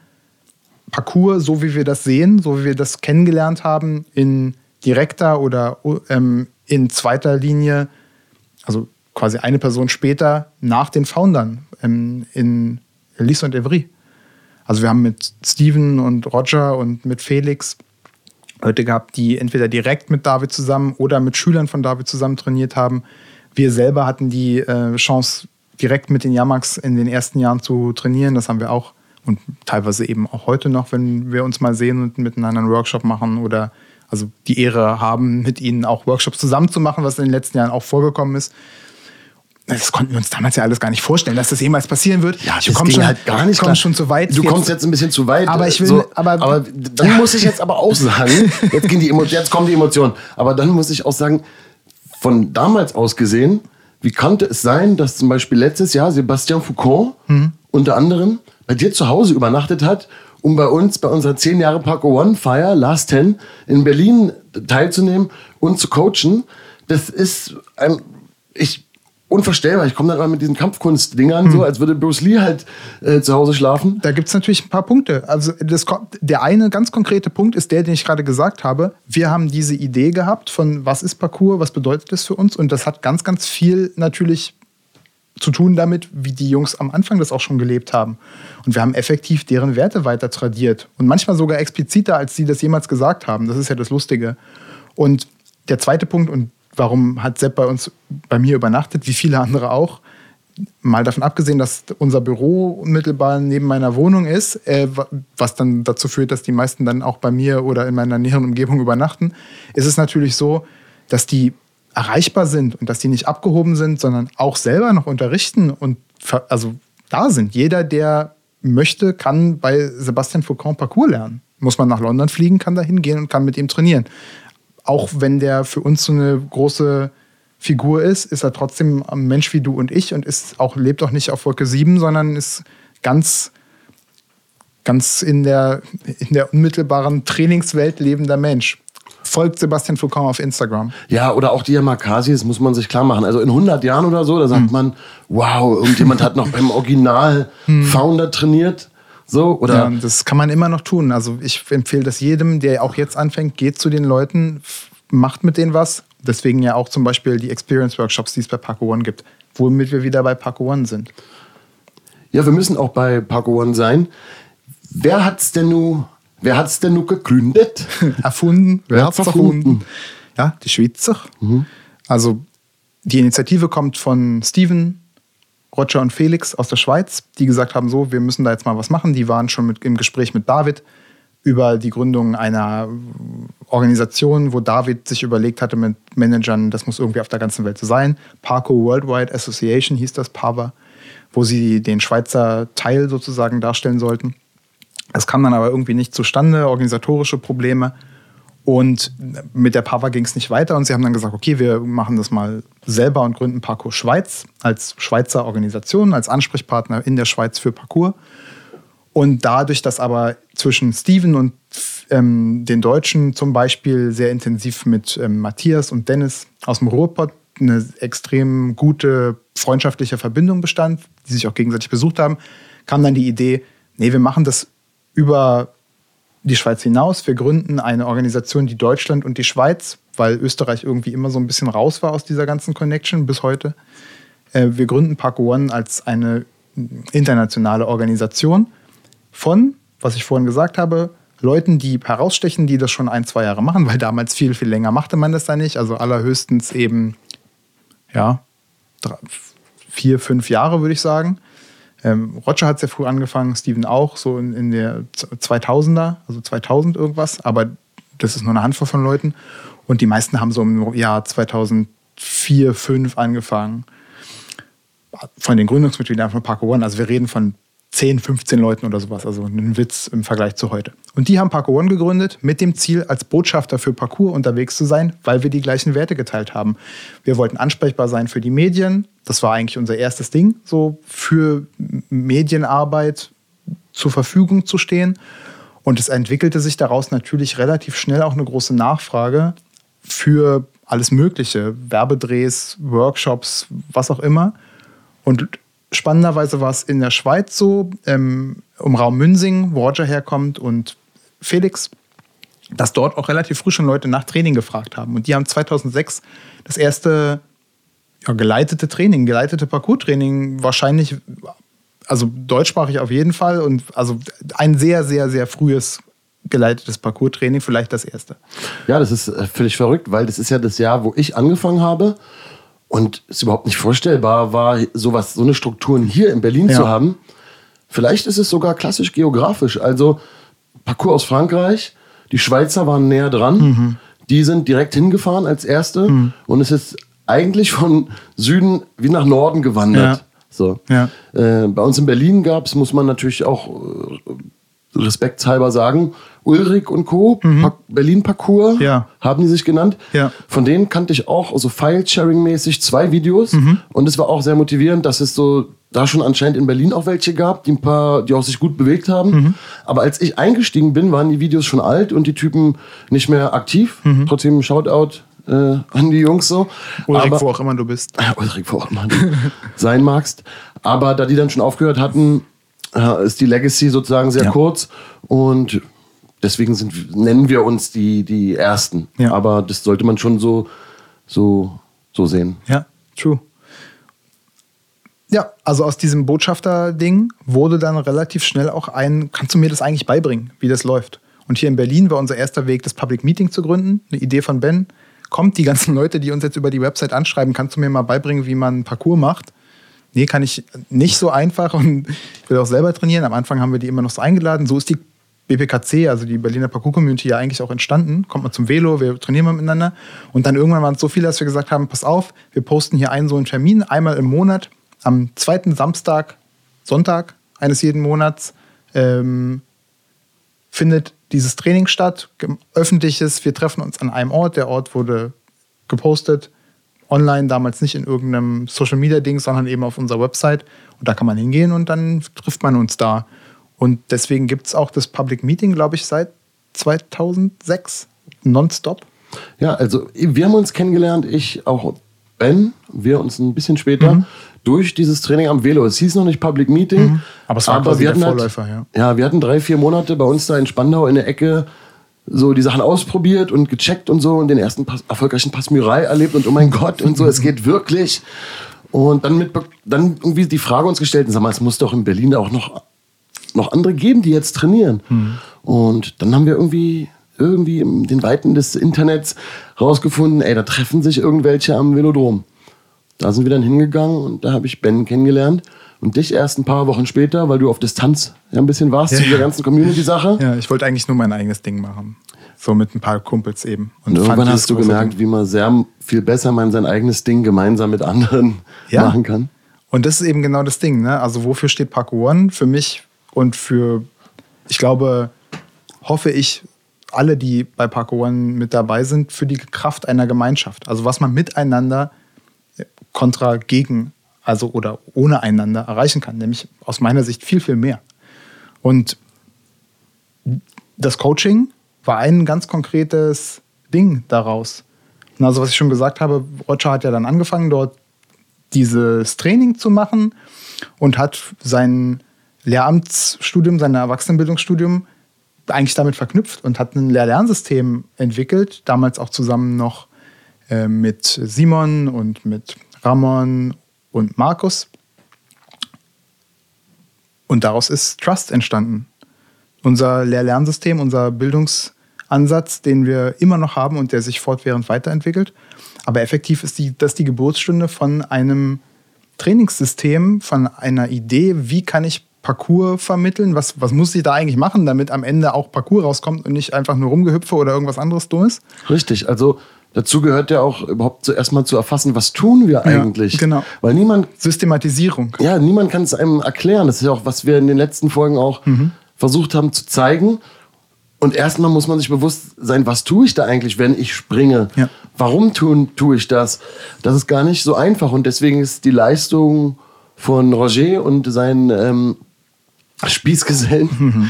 Parcours, so wie wir das sehen, so wie wir das kennengelernt haben, in direkter oder ähm, in zweiter Linie, also quasi eine Person später nach den Foundern ähm, in Lys und Evry. Also wir haben mit Steven und Roger und mit Felix Leute gehabt, die entweder direkt mit David zusammen oder mit Schülern von David zusammen trainiert haben. Wir selber hatten die äh, Chance, direkt mit den Yamaks in den ersten Jahren zu trainieren. Das haben wir auch und teilweise eben auch heute noch, wenn wir uns mal sehen und miteinander einen Workshop machen oder also die Ehre haben, mit ihnen auch Workshops zusammen zu machen, was in den letzten Jahren auch vorgekommen ist. Das konnten wir uns damals ja alles gar nicht vorstellen, dass das jemals passieren wird. Ja, ich komme schon, halt gar nicht ich komm schon zu weit. Du kommst jetzt ein bisschen zu weit. Aber ich will- So, aber- aber dann muss ich jetzt aber auch sagen, jetzt, gehen die Emo jetzt kommen die Emotionen. Aber dann muss ich auch sagen, von damals aus gesehen, wie konnte es sein, dass zum Beispiel letztes Jahr Sebastian Foucault Mhm. unter anderem bei dir zu Hause übernachtet hat, um bei uns bei unserer 10 Jahre Parko One Feier Last 10 in Berlin teilzunehmen und zu coachen. Das ist ein, ich, unvorstellbar. Ich komme dann immer mit diesen Kampfkunst-Dingern, so als würde Bruce Lee halt äh, zu Hause schlafen. Da gibt es natürlich ein paar Punkte. Also das, der eine ganz konkrete Punkt ist der, den ich gerade gesagt habe. Wir haben diese Idee gehabt von, was ist Parcours, was bedeutet das für uns? Und das hat ganz, ganz viel natürlich zu tun damit, wie die Jungs am Anfang das auch schon gelebt haben. Und wir haben effektiv deren Werte weiter tradiert. Und manchmal sogar expliziter, als sie das jemals gesagt haben. Das ist ja das Lustige. Und der zweite Punkt, und warum hat Sepp bei uns, bei mir übernachtet, wie viele andere auch, mal davon abgesehen, dass unser Büro unmittelbar neben meiner Wohnung ist, äh, wa- was dann dazu führt, dass die meisten dann auch bei mir oder in meiner näheren Umgebung übernachten, ist es natürlich so, dass die erreichbar sind und dass die nicht abgehoben sind, sondern auch selber noch unterrichten und also da sind. Jeder, der möchte, kann bei Sebastian Foucault Parcours lernen. muss man nach London fliegen, kann da hingehen und kann mit ihm trainieren. Auch wenn der für uns so eine große Figur ist, ist er trotzdem ein Mensch wie du und ich und ist auch, lebt auch nicht auf Wolke 7, sondern ist ganz, ganz in der, in der unmittelbaren Trainingswelt lebender Mensch. Folgt Sebastian Foucault auf Instagram. Ja, oder auch die Yamakasi, das muss man sich klar machen. Also in 100 Jahren oder so, da sagt hm. man, wow, irgendjemand hat noch beim Original hm. Founder trainiert. So, oder? Ja, das kann man immer noch tun. Also ich empfehle das jedem, der auch jetzt anfängt, geht zu den Leuten, macht mit denen was. Deswegen ja auch zum Beispiel die Experience-Workshops, die es bei Paco One gibt, womit wir wieder bei Paco One sind. Ja, wir müssen auch bei Paco One sein. Wer hat's denn nun, wer hat's denn nun gegründet? erfunden. Wer hat's erfunden? erfunden? Ja, die Schweizer. Mhm. Also die Initiative kommt von Steven Roger und Felix aus der Schweiz, die gesagt haben, so, wir müssen da jetzt mal was machen. Die waren schon mit, im Gespräch mit David über die Gründung einer Organisation, wo David sich überlegt hatte mit Managern, das muss irgendwie auf der ganzen Welt so sein. Parco Worldwide Association hieß das, PAVA, wo sie den Schweizer Teil sozusagen darstellen sollten. Es kam dann aber irgendwie nicht zustande, organisatorische Probleme. Und mit der Pava ging es nicht weiter und sie haben dann gesagt, okay, wir machen das mal selber und gründen Parcours Schweiz als Schweizer Organisation, als Ansprechpartner in der Schweiz für Parcours. Und dadurch, dass aber zwischen Steven und ähm, den Deutschen zum Beispiel sehr intensiv mit ähm, Matthias und Dennis aus dem Ruhrpott eine extrem gute freundschaftliche Verbindung bestand, die sich auch gegenseitig besucht haben, kam dann die Idee, nee, wir machen das über die Schweiz hinaus. Wir gründen eine Organisation, die Deutschland und die Schweiz, weil Österreich irgendwie immer so ein bisschen raus war aus dieser ganzen Connection bis heute. Äh, wir gründen Park One als eine internationale Organisation von, was ich vorhin gesagt habe, Leuten, die herausstechen, die das schon ein, zwei Jahre machen, weil damals viel, viel länger machte man das da nicht. Also allerhöchstens eben, ja, drei, vier, fünf Jahre, würde ich sagen. Ähm, Roger hat sehr früh angefangen, Steven auch, so in, in der 2000er, also 2000 irgendwas, aber das ist nur eine Handvoll von Leuten. Und die meisten haben so im Jahr 2004, 2005 angefangen. Von den Gründungsmitgliedern von Parko One. Also wir reden von 10, 15 Leuten oder sowas. Also ein Witz im Vergleich zu heute. Und die haben Parkour One gegründet mit dem Ziel, als Botschafter für Parkour unterwegs zu sein, weil wir die gleichen Werte geteilt haben. Wir wollten ansprechbar sein für die Medien. Das war eigentlich unser erstes Ding, so für Medienarbeit zur Verfügung zu stehen. Und es entwickelte sich daraus natürlich relativ schnell auch eine große Nachfrage für alles Mögliche. Werbedrehs, Workshops, was auch immer. Und Spannenderweise war es in der Schweiz so, ähm, um Raum Münsing, wo Roger herkommt und Felix, dass dort auch relativ früh schon Leute nach Training gefragt haben. Und die haben 2006 das erste ja, geleitete Training, geleitete Parcours-Training wahrscheinlich, also deutschsprachig auf jeden Fall und also ein sehr, sehr, sehr frühes geleitetes Parcours-Training, vielleicht das erste. Ja, das ist äh, völlig verrückt, weil das ist ja das Jahr, wo ich angefangen habe und es überhaupt nicht vorstellbar war, sowas, so eine Strukturen hier in Berlin ja. zu haben. Vielleicht ist es sogar klassisch geografisch. Also Parcours aus Frankreich, die Schweizer waren näher dran. Mhm. Die sind direkt hingefahren als erste. Mhm. Und es ist eigentlich von Süden wie nach Norden gewandert. Ja. So. Ja. Äh, bei uns in Berlin gab es, muss man natürlich auch äh, respektshalber sagen, Ulrich und Co., mhm. Berlin Parcours, ja. haben die sich genannt. Ja. Von denen kannte ich auch, also File-Sharing-mäßig, zwei Videos. Mhm. Und es war auch sehr motivierend, dass es so da schon anscheinend in Berlin auch welche gab, die ein paar, die auch sich gut bewegt haben. Mhm. Aber als ich eingestiegen bin, waren die Videos schon alt und die Typen nicht mehr aktiv. Mhm. Trotzdem Shoutout äh, an die Jungs so. Ulrich, Aber, wo auch immer du bist. Ulrich, wo auch immer du sein magst. Aber da die dann schon aufgehört hatten, ist die Legacy sozusagen sehr ja. kurz. Und deswegen sind, nennen wir uns die, die Ersten. Ja. Aber das sollte man schon so, so, so sehen. Ja, true. Ja, also aus diesem Botschafter-Ding wurde dann relativ schnell auch ein, kannst du mir das eigentlich beibringen, wie das läuft? Und hier in Berlin war unser erster Weg, das Public Meeting zu gründen. Eine Idee von Ben. Kommt die ganzen Leute, die uns jetzt über die Website anschreiben, kannst du mir mal beibringen, wie man einen Parcours macht? Nee, kann ich nicht so einfach und ich will auch selber trainieren. Am Anfang haben wir die immer noch so eingeladen. So ist die BPKC, also die Berliner Parkour-Community, ja eigentlich auch entstanden. Kommt mal zum Velo, wir trainieren mal miteinander. Und dann irgendwann waren es so viele, dass wir gesagt haben, pass auf, wir posten hier einen so einen Termin, einmal im Monat, am zweiten Samstag, Sonntag eines jeden Monats, ähm, findet dieses Training statt, öffentliches, wir treffen uns an einem Ort, der Ort wurde gepostet, online, damals nicht in irgendeinem Social Media Ding, sondern eben auf unserer Website. Und da kann man hingehen und dann trifft man uns da. Und deswegen gibt es auch das Public Meeting, glaube ich, seit 2006 nonstop. Ja, also wir haben uns kennengelernt, ich auch Ben, wir uns ein bisschen später, durch dieses Training am Velo. Es hieß noch nicht Public Meeting, Mhm. Aber es war quasi wir hatten Vorläufer, halt, ja. Ja, wir hatten drei, vier Monate bei uns da in Spandau in der Ecke so die Sachen ausprobiert und gecheckt und so und den ersten Pass, erfolgreichen Pass Murray erlebt und oh mein Gott und so, es geht wirklich. Und dann, mit, dann irgendwie die Frage uns gestellt, sag mal, es muss doch in Berlin auch noch, noch andere geben, die jetzt trainieren. Und dann haben wir irgendwie, irgendwie in den Weiten des Internets rausgefunden, ey, da treffen sich irgendwelche am Velodrom. Da sind wir dann hingegangen und da habe ich Ben kennengelernt. Und dich erst ein paar Wochen später, weil du auf Distanz ja ein bisschen warst Ja, zu dieser ganzen Community-Sache. Ja, ich wollte eigentlich nur mein eigenes Ding machen. So mit ein paar Kumpels eben. Und fand irgendwann hast du gemerkt, Ding- wie man sehr viel besser man sein eigenes Ding gemeinsam mit anderen Ja. machen kann. Und das ist eben genau das Ding. Ne? Also wofür steht Parkour One? Für mich und für, ich glaube, hoffe ich, alle, die bei Parkour One mit dabei sind, für die Kraft einer Gemeinschaft. Also was man miteinander kontra gegen, also oder ohne einander erreichen kann. Nämlich aus meiner Sicht viel, viel mehr. Und das Coaching war ein ganz konkretes Ding daraus. Und Also was ich schon gesagt habe, Roger hat ja dann angefangen, dort dieses Training zu machen und hat sein Lehramtsstudium, sein Erwachsenenbildungsstudium eigentlich damit verknüpft und hat ein Lehr-Lernsystem entwickelt, damals auch zusammen noch äh, mit Simon und mit Ramon und Markus. Und daraus ist Trust entstanden. Unser Lehr-Lernsystem, unser Bildungsansatz, den wir immer noch haben und der sich fortwährend weiterentwickelt. Aber effektiv ist die, das die Geburtsstunde von einem Trainingssystem, von einer Idee, wie kann ich Parcours vermitteln, was, was muss ich da eigentlich machen, damit am Ende auch Parcours rauskommt und nicht einfach nur rumgehüpfe oder irgendwas anderes Dummes. Richtig, also dazu gehört ja auch überhaupt zuerst mal zu erfassen, was tun wir eigentlich. genau. Weil niemand Systematisierung. ja, niemand kann es einem erklären. Das ist ja auch, was wir in den letzten Folgen auch Mhm. versucht haben zu zeigen. Und erstmal muss man sich bewusst sein, was tue ich da eigentlich, wenn ich springe? Ja. Warum tun, tue ich das? Das ist gar nicht so einfach. Und deswegen ist die Leistung von Roger und seinen ähm, Spießgesellen Mhm.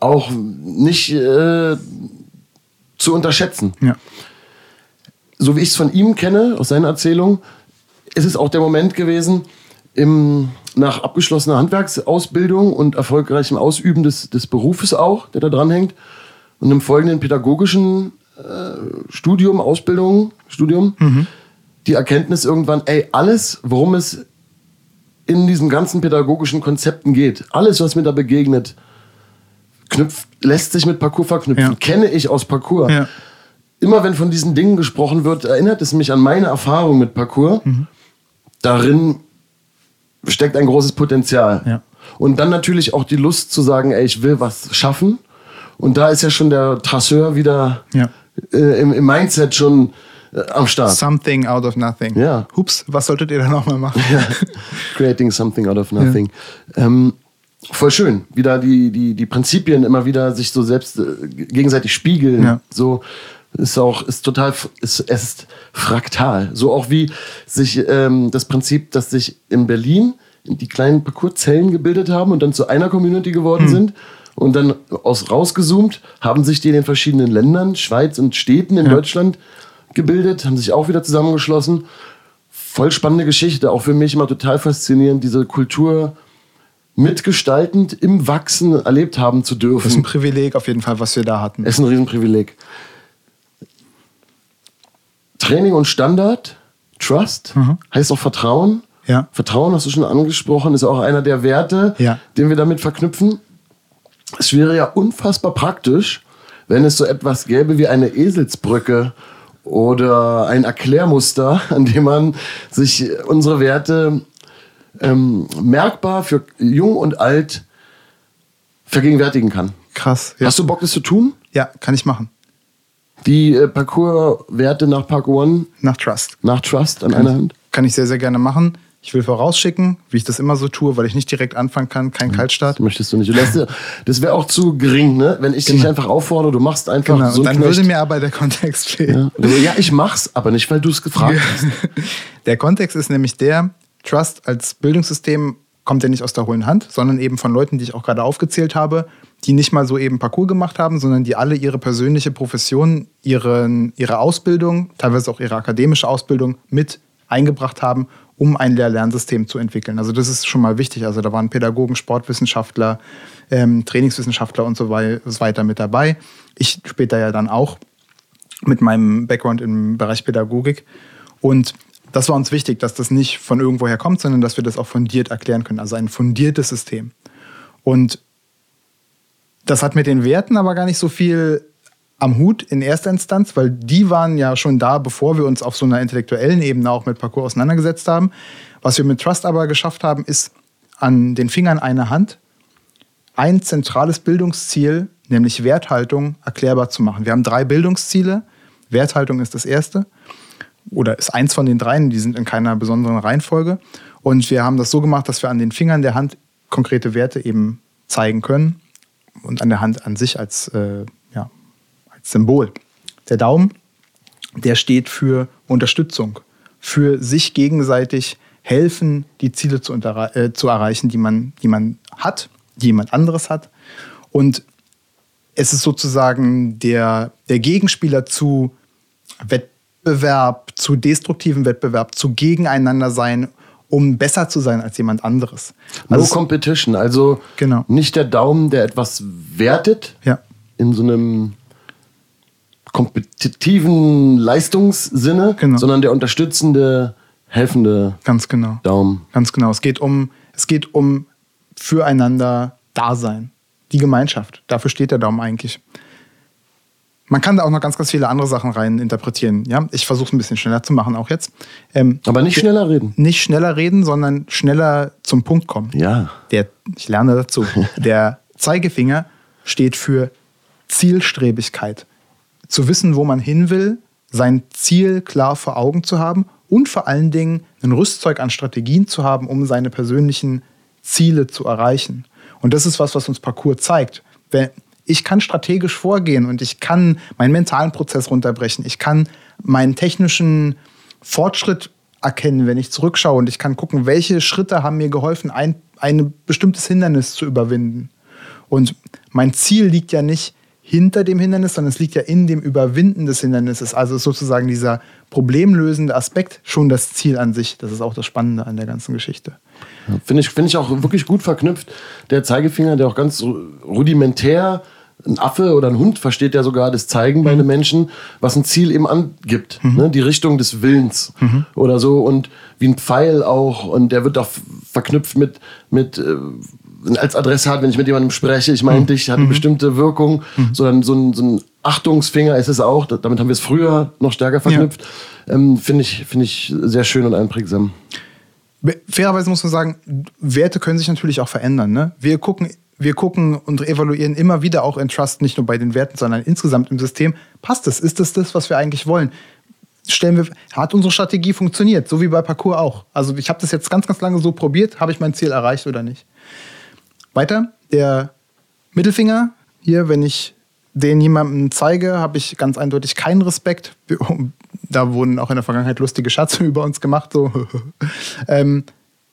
auch nicht äh, zu unterschätzen Ja. So wie ich es von ihm kenne, aus seiner Erzählung, ist es auch der Moment gewesen, im, nach abgeschlossener Handwerksausbildung und erfolgreichem Ausüben des, des Berufes auch, der da dranhängt, und im folgenden pädagogischen äh, Studium, Ausbildung, Studium, die Erkenntnis irgendwann, ey, alles, worum es in diesen ganzen pädagogischen Konzepten geht, alles, was mir da begegnet, knüpft, lässt sich mit Parcours verknüpfen, Ja. kenne ich aus Parcours Ja. Immer wenn von diesen Dingen gesprochen wird, erinnert es mich an meine Erfahrung mit Parcours. Darin steckt ein großes Potenzial. Ja. Und dann natürlich auch die Lust zu sagen, ey, ich will was schaffen. Und da ist ja schon der Trasseur wieder Ja. äh, im, im Mindset schon äh, am Start. Something out of nothing. Ja. Hups, was solltet ihr da nochmal machen? Creating something out of nothing. Ähm, voll schön, wie da die, die, die Prinzipien immer wieder sich so selbst äh, gegenseitig spiegeln. Ja. So ist auch, ist total, ist, es ist fraktal. So auch wie sich ähm, das Prinzip, dass sich in Berlin die kleinen Parcourzellen gebildet haben und dann zu einer Community geworden sind. Und dann aus rausgezoomt haben sich die in den verschiedenen Ländern, Schweiz und Städten in Ja. Deutschland gebildet, haben sich auch wieder zusammengeschlossen voll spannende Geschichte, auch für mich immer total faszinierend, diese Kultur mitgestaltend im Wachsen erlebt haben zu Das ist ein dürfen. Privileg auf jeden Fall, was wir da hatten. Ist ein Riesenprivileg. Training und Standard, Trust, heißt auch Vertrauen. Ja. Vertrauen hast du schon angesprochen, ist auch einer der Werte, Ja. den wir damit verknüpfen. Es wäre ja unfassbar praktisch, wenn es so etwas gäbe wie eine Eselsbrücke oder ein Erklärmuster, an dem man sich unsere Werte ähm, merkbar für jung und alt vergegenwärtigen kann. Krass. Ja. Hast du Bock, das zu tun? ja, kann ich machen. Die äh, Parcours-Werte nach Parkour One, Nach Trust. nach Trust an einer Hand? Kann ich sehr, sehr gerne machen. Ich will vorausschicken, wie ich das immer so tue, weil ich nicht direkt anfangen kann, kein Kaltstart. Das möchtest du nicht. Das, das wäre auch zu gering, ne? Wenn ich dich Genau. einfach auffordere, du machst einfach Genau, so und dann Knecht. würde mir aber der Kontext fehlen. ja. Ja, ich mach's, aber nicht, weil du es gefragt hast. Der Kontext ist nämlich der, Trust als Bildungssystem kommt ja nicht aus der hohlen Hand, sondern eben von Leuten, die ich auch gerade aufgezählt habe, die nicht mal so eben Parcours gemacht haben, sondern die alle ihre persönliche Profession, ihren, ihre Ausbildung, teilweise auch ihre akademische Ausbildung mit eingebracht haben, um ein Lehr-Lernsystem zu entwickeln. Also das ist schon mal wichtig. Also da waren Pädagogen, Sportwissenschaftler, ähm, Trainingswissenschaftler und so wei- so weiter mit dabei. Ich später ja dann auch mit meinem Background im Bereich Pädagogik. Und das war uns wichtig, dass das nicht von irgendwoher kommt, sondern dass wir das auch fundiert erklären können. Also ein fundiertes System. Und das hat mit den Werten aber gar nicht so viel am Hut in erster Instanz, weil die waren ja schon da, bevor wir uns auf so einer intellektuellen Ebene auch mit Parcours auseinandergesetzt haben. Was wir mit Trust aber geschafft haben, ist an den Fingern einer Hand ein zentrales Bildungsziel, nämlich Werthaltung, erklärbar zu machen. Wir haben drei Bildungsziele. Werthaltung ist das erste oder ist eins von den dreien, die sind in keiner besonderen Reihenfolge. Und wir haben das so gemacht, dass wir an den Fingern der Hand konkrete Werte eben zeigen können und an der Hand an sich als, äh, ja, als Symbol. Der Daumen, der steht für Unterstützung, für sich gegenseitig helfen, die Ziele zu, äh, zu erreichen, die man, die man hat, die jemand anderes hat. Und es ist sozusagen der, der Gegenspieler zu Wettbewerb, zu destruktivem Wettbewerb, zu Gegeneinander sein, um besser zu sein als jemand anderes. No Also es- Competition, also Genau. nicht der Daumen, der etwas wertet, ja, in so einem kompetitiven Leistungssinne, Genau. sondern der unterstützende, helfende ganz genau. Daumen. Ganz genau. Es geht um, es geht um füreinander Dasein. Die Gemeinschaft. Dafür steht der Daumen eigentlich. Man kann da auch noch ganz, ganz viele andere Sachen rein interpretieren. Ja? Ich versuche es ein bisschen schneller zu machen, auch jetzt. Ähm, Aber nicht schneller reden. nicht schneller reden, sondern schneller zum Punkt kommen. Ja. Der, ich lerne dazu. Der Zeigefinger steht für Zielstrebigkeit. Zu wissen, wo man hin will, sein Ziel klar vor Augen zu haben und vor allen Dingen ein Rüstzeug an Strategien zu haben, um seine persönlichen Ziele zu erreichen. Und das ist was, was uns Parcours zeigt. Wenn, ich kann strategisch vorgehen und ich kann meinen mentalen Prozess runterbrechen. Ich kann meinen technischen Fortschritt erkennen, wenn ich zurückschaue und ich kann gucken, welche Schritte haben mir geholfen, ein, ein bestimmtes Hindernis zu überwinden. Und mein Ziel liegt ja nicht hinter dem Hindernis, sondern es liegt ja in dem Überwinden des Hindernisses. Also ist sozusagen dieser problemlösende Aspekt schon das Ziel an sich. Das ist auch das Spannende an der ganzen Geschichte. Finde ich, finde ich auch wirklich gut verknüpft. Der Zeigefinger, der auch ganz rudimentär, ein Affe oder ein Hund versteht ja sogar das Zeigen bei einem Menschen, was ein Ziel eben angibt. Ne? Die Richtung des Willens oder so. Und wie ein Pfeil auch. Und der wird auch verknüpft mit, mit äh, als Adressat, wenn ich mit jemandem spreche, ich meine, dich hat eine bestimmte Wirkung, sondern so ein, so ein Achtungsfinger ist es auch. Da- Damit haben wir es früher noch stärker verknüpft. Ähm, Finde ich, finde ich sehr schön und einprägsam. Fairerweise muss man sagen, Werte können sich natürlich auch verändern. Ne? Wir, gucken, wir gucken und evaluieren immer wieder auch in Trust, nicht nur bei den Werten, sondern insgesamt im System. Passt es? Ist es das, was wir eigentlich wollen? Stellen wir, hat unsere Strategie funktioniert, so wie bei Parcours auch. Also ich habe das jetzt ganz, ganz lange so probiert, habe ich mein Ziel erreicht oder nicht. Weiter, der Mittelfinger, hier, wenn ich den jemandem zeige, habe ich ganz eindeutig keinen Respekt. Da wurden auch in der Vergangenheit lustige Schatze über uns gemacht. So. ähm,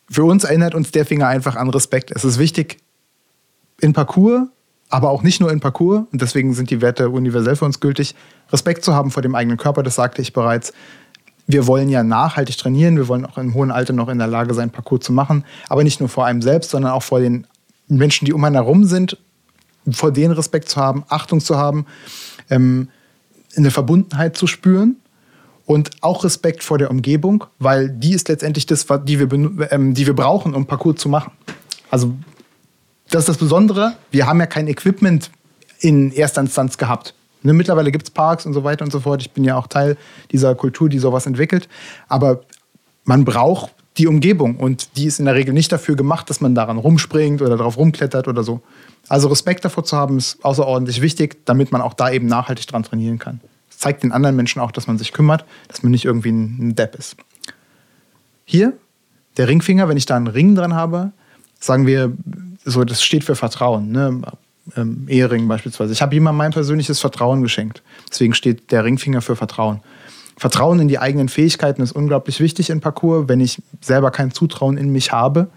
für uns erinnert uns der Finger einfach an Respekt. Es ist wichtig in Parcours, aber auch nicht nur in Parcours, und deswegen sind die Werte universell für uns gültig, Respekt zu haben vor dem eigenen Körper, das sagte ich bereits. Wir wollen ja nachhaltig trainieren, wir wollen auch im hohen Alter noch in der Lage sein, Parcours zu machen, aber nicht nur vor einem selbst, sondern auch vor den Menschen, die um einen herum sind, vor denen Respekt zu haben, Achtung zu haben, ähm, eine Verbundenheit zu spüren und auch Respekt vor der Umgebung, weil die ist letztendlich das, die wir, ähm, die wir brauchen, um Parcours zu machen. Also das ist das Besondere, wir haben ja kein Equipment in erster Instanz gehabt. Ne, mittlerweile gibt es Parks und so weiter und so fort. Ich bin ja auch Teil dieser Kultur, die sowas entwickelt. Aber man braucht die Umgebung und die ist in der Regel nicht dafür gemacht, dass man daran rumspringt oder darauf rumklettert oder so. Also Respekt davor zu haben, ist außerordentlich wichtig, damit man auch da eben nachhaltig dran trainieren kann. Es zeigt den anderen Menschen auch, dass man sich kümmert, dass man nicht irgendwie ein ein Depp ist. Hier der Ringfinger, wenn ich da einen Ring dran habe, sagen wir, so, das steht für Vertrauen. Ne? Ähm, Ehering beispielsweise. Ich habe jemandem mein persönliches Vertrauen geschenkt. Deswegen steht der Ringfinger für Vertrauen. Vertrauen in die eigenen Fähigkeiten ist unglaublich wichtig in Parcours. Wenn ich selber kein Zutrauen in mich habe,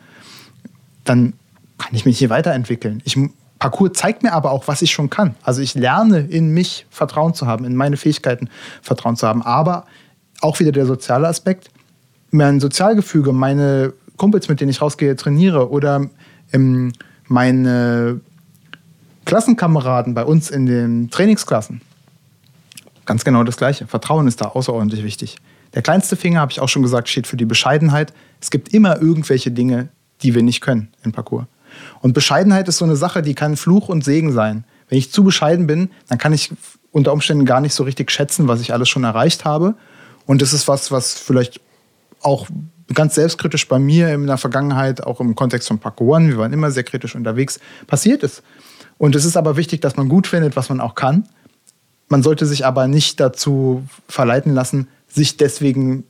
dann kann ich mich nicht weiterentwickeln. Ich, Parcours zeigt mir aber auch, was ich schon kann. Also ich lerne in mich Vertrauen zu haben, in meine Fähigkeiten Vertrauen zu haben. Aber auch wieder der soziale Aspekt. Mein Sozialgefüge, meine Kumpels, mit denen ich rausgehe, trainiere oder ähm, meine Klassenkameraden bei uns in den Trainingsklassen. Ganz genau das Gleiche. Vertrauen ist da außerordentlich wichtig. Der kleinste Finger, habe ich auch schon gesagt, steht für die Bescheidenheit. Es gibt immer irgendwelche Dinge, die wir nicht können im Parcours. Und Bescheidenheit ist so eine Sache, die kann Fluch und Segen sein. Wenn ich zu bescheiden bin, dann kann ich unter Umständen gar nicht so richtig schätzen, was ich alles schon erreicht habe. Und das ist was, was vielleicht auch ganz selbstkritisch bei mir in der Vergangenheit, auch im Kontext von Parkour, wir waren immer sehr kritisch unterwegs, passiert ist. Und es ist aber wichtig, dass man gut findet, was man auch kann. Man sollte sich aber nicht dazu verleiten lassen, sich deswegen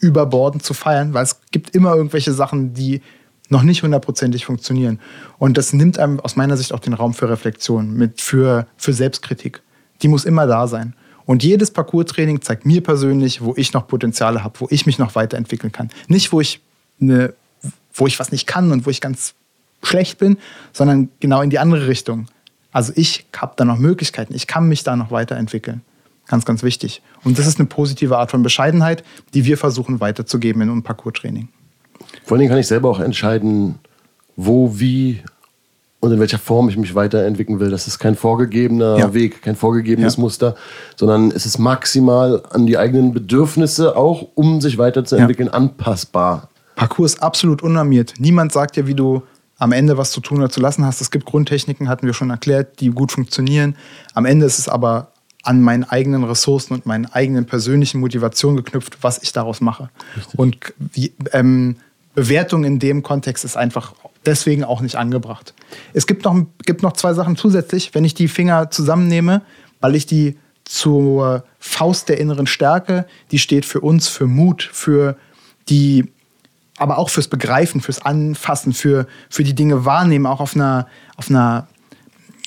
überbordend zu feiern, weil es gibt immer irgendwelche Sachen, die noch nicht hundertprozentig funktionieren. Und das nimmt einem aus meiner Sicht auch den Raum für Reflexion, mit für, für Selbstkritik. Die muss immer da sein. Und jedes Parcours-Training zeigt mir persönlich, wo ich noch Potenziale habe, wo ich mich noch weiterentwickeln kann. Nicht, wo ich, eine, wo ich was nicht kann und wo ich ganz schlecht bin, sondern genau in die andere Richtung. Also ich habe da noch Möglichkeiten, ich kann mich da noch weiterentwickeln. Ganz, ganz wichtig. Und das ist eine positive Art von Bescheidenheit, die wir versuchen weiterzugeben in einem Parcours-Training. Vor Dingen kann ich selber auch entscheiden, wo, wie und in welcher Form ich mich weiterentwickeln will. Das ist kein vorgegebener ja. Weg, kein vorgegebenes ja. Muster, sondern es ist maximal an die eigenen Bedürfnisse auch, um sich weiterzuentwickeln, ja. anpassbar. Parcours ist absolut unnormiert. Niemand sagt dir, wie du am Ende was zu tun oder zu lassen hast. Es gibt Grundtechniken, hatten wir schon erklärt, die gut funktionieren. Am Ende ist es aber an meinen eigenen Ressourcen und meinen eigenen persönlichen Motivationen geknüpft, was ich daraus mache. Richtig. Und wie, ähm, Bewertung in dem Kontext ist einfach deswegen auch nicht angebracht. Es gibt noch, gibt noch zwei Sachen zusätzlich, wenn ich die Finger zusammennehme, weil ich die zur Faust der inneren Stärke, die steht für uns, für Mut, für die, aber auch fürs Begreifen, fürs Anfassen, für, für die Dinge wahrnehmen, auch auf einer, auf einer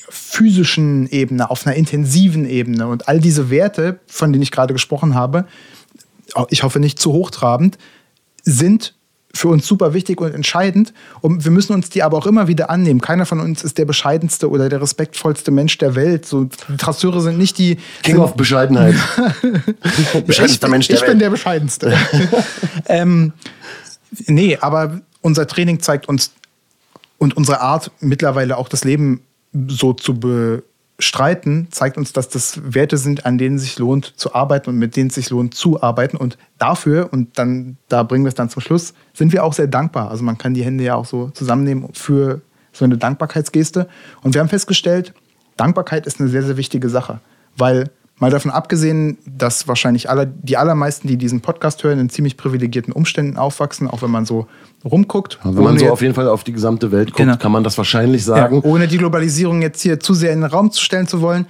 physischen Ebene, auf einer intensiven Ebene. Und all diese Werte, von denen ich gerade gesprochen habe, ich hoffe nicht zu hochtrabend, sind für uns super wichtig und entscheidend. Und wir müssen uns die aber auch immer wieder annehmen. Keiner von uns ist der bescheidenste oder der respektvollste Mensch der Welt. So, die Trasseure sind nicht die. King of Bescheidenheit. Bescheidenster Mensch der ich Welt. Ich bin der bescheidenste. ähm, nee, aber unser Training zeigt uns und unsere Art, mittlerweile auch das Leben so zu be streiten, zeigt uns, dass das Werte sind, an denen es sich lohnt zu arbeiten und mit denen es sich lohnt zu arbeiten. Und dafür, und dann, da bringen wir es dann zum Schluss, sind wir auch sehr dankbar. Also man kann die Hände ja auch so zusammennehmen für so eine Dankbarkeitsgeste. Und wir haben festgestellt, Dankbarkeit ist eine sehr, sehr wichtige Sache, weil Mal davon abgesehen, dass wahrscheinlich alle, die allermeisten, die diesen Podcast hören, in ziemlich privilegierten Umständen aufwachsen, auch wenn man so rumguckt. wenn man so auf jeden Fall auf die gesamte Welt guckt, genau. kann man das wahrscheinlich sagen. Ja, ohne die Globalisierung jetzt hier zu sehr in den Raum stellen zu wollen.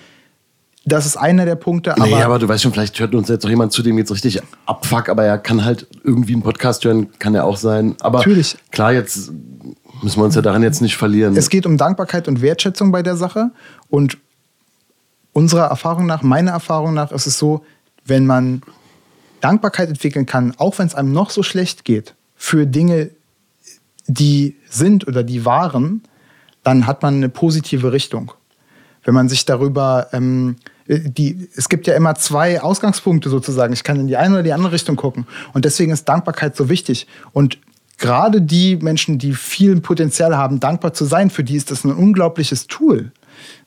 Das ist einer der Punkte. Aber nee, aber du weißt schon, vielleicht hört uns jetzt noch jemand zu, dem jetzt richtig abfuck, aber er kann halt irgendwie einen Podcast hören, kann er auch sein. Aber Natürlich. klar, jetzt müssen wir uns ja daran jetzt nicht verlieren. Es geht um Dankbarkeit und Wertschätzung bei der Sache. Und unserer Erfahrung nach, meiner Erfahrung nach, ist es so, wenn man Dankbarkeit entwickeln kann, auch wenn es einem noch so schlecht geht, für Dinge, die sind oder die waren, dann hat man eine positive Richtung. Wenn man sich darüber, ähm, die, es gibt ja immer zwei Ausgangspunkte sozusagen. Ich kann in die eine oder die andere Richtung gucken. Und deswegen ist Dankbarkeit so wichtig. Und gerade die Menschen, die viel Potenzial haben, dankbar zu sein, für die ist das ein unglaubliches Tool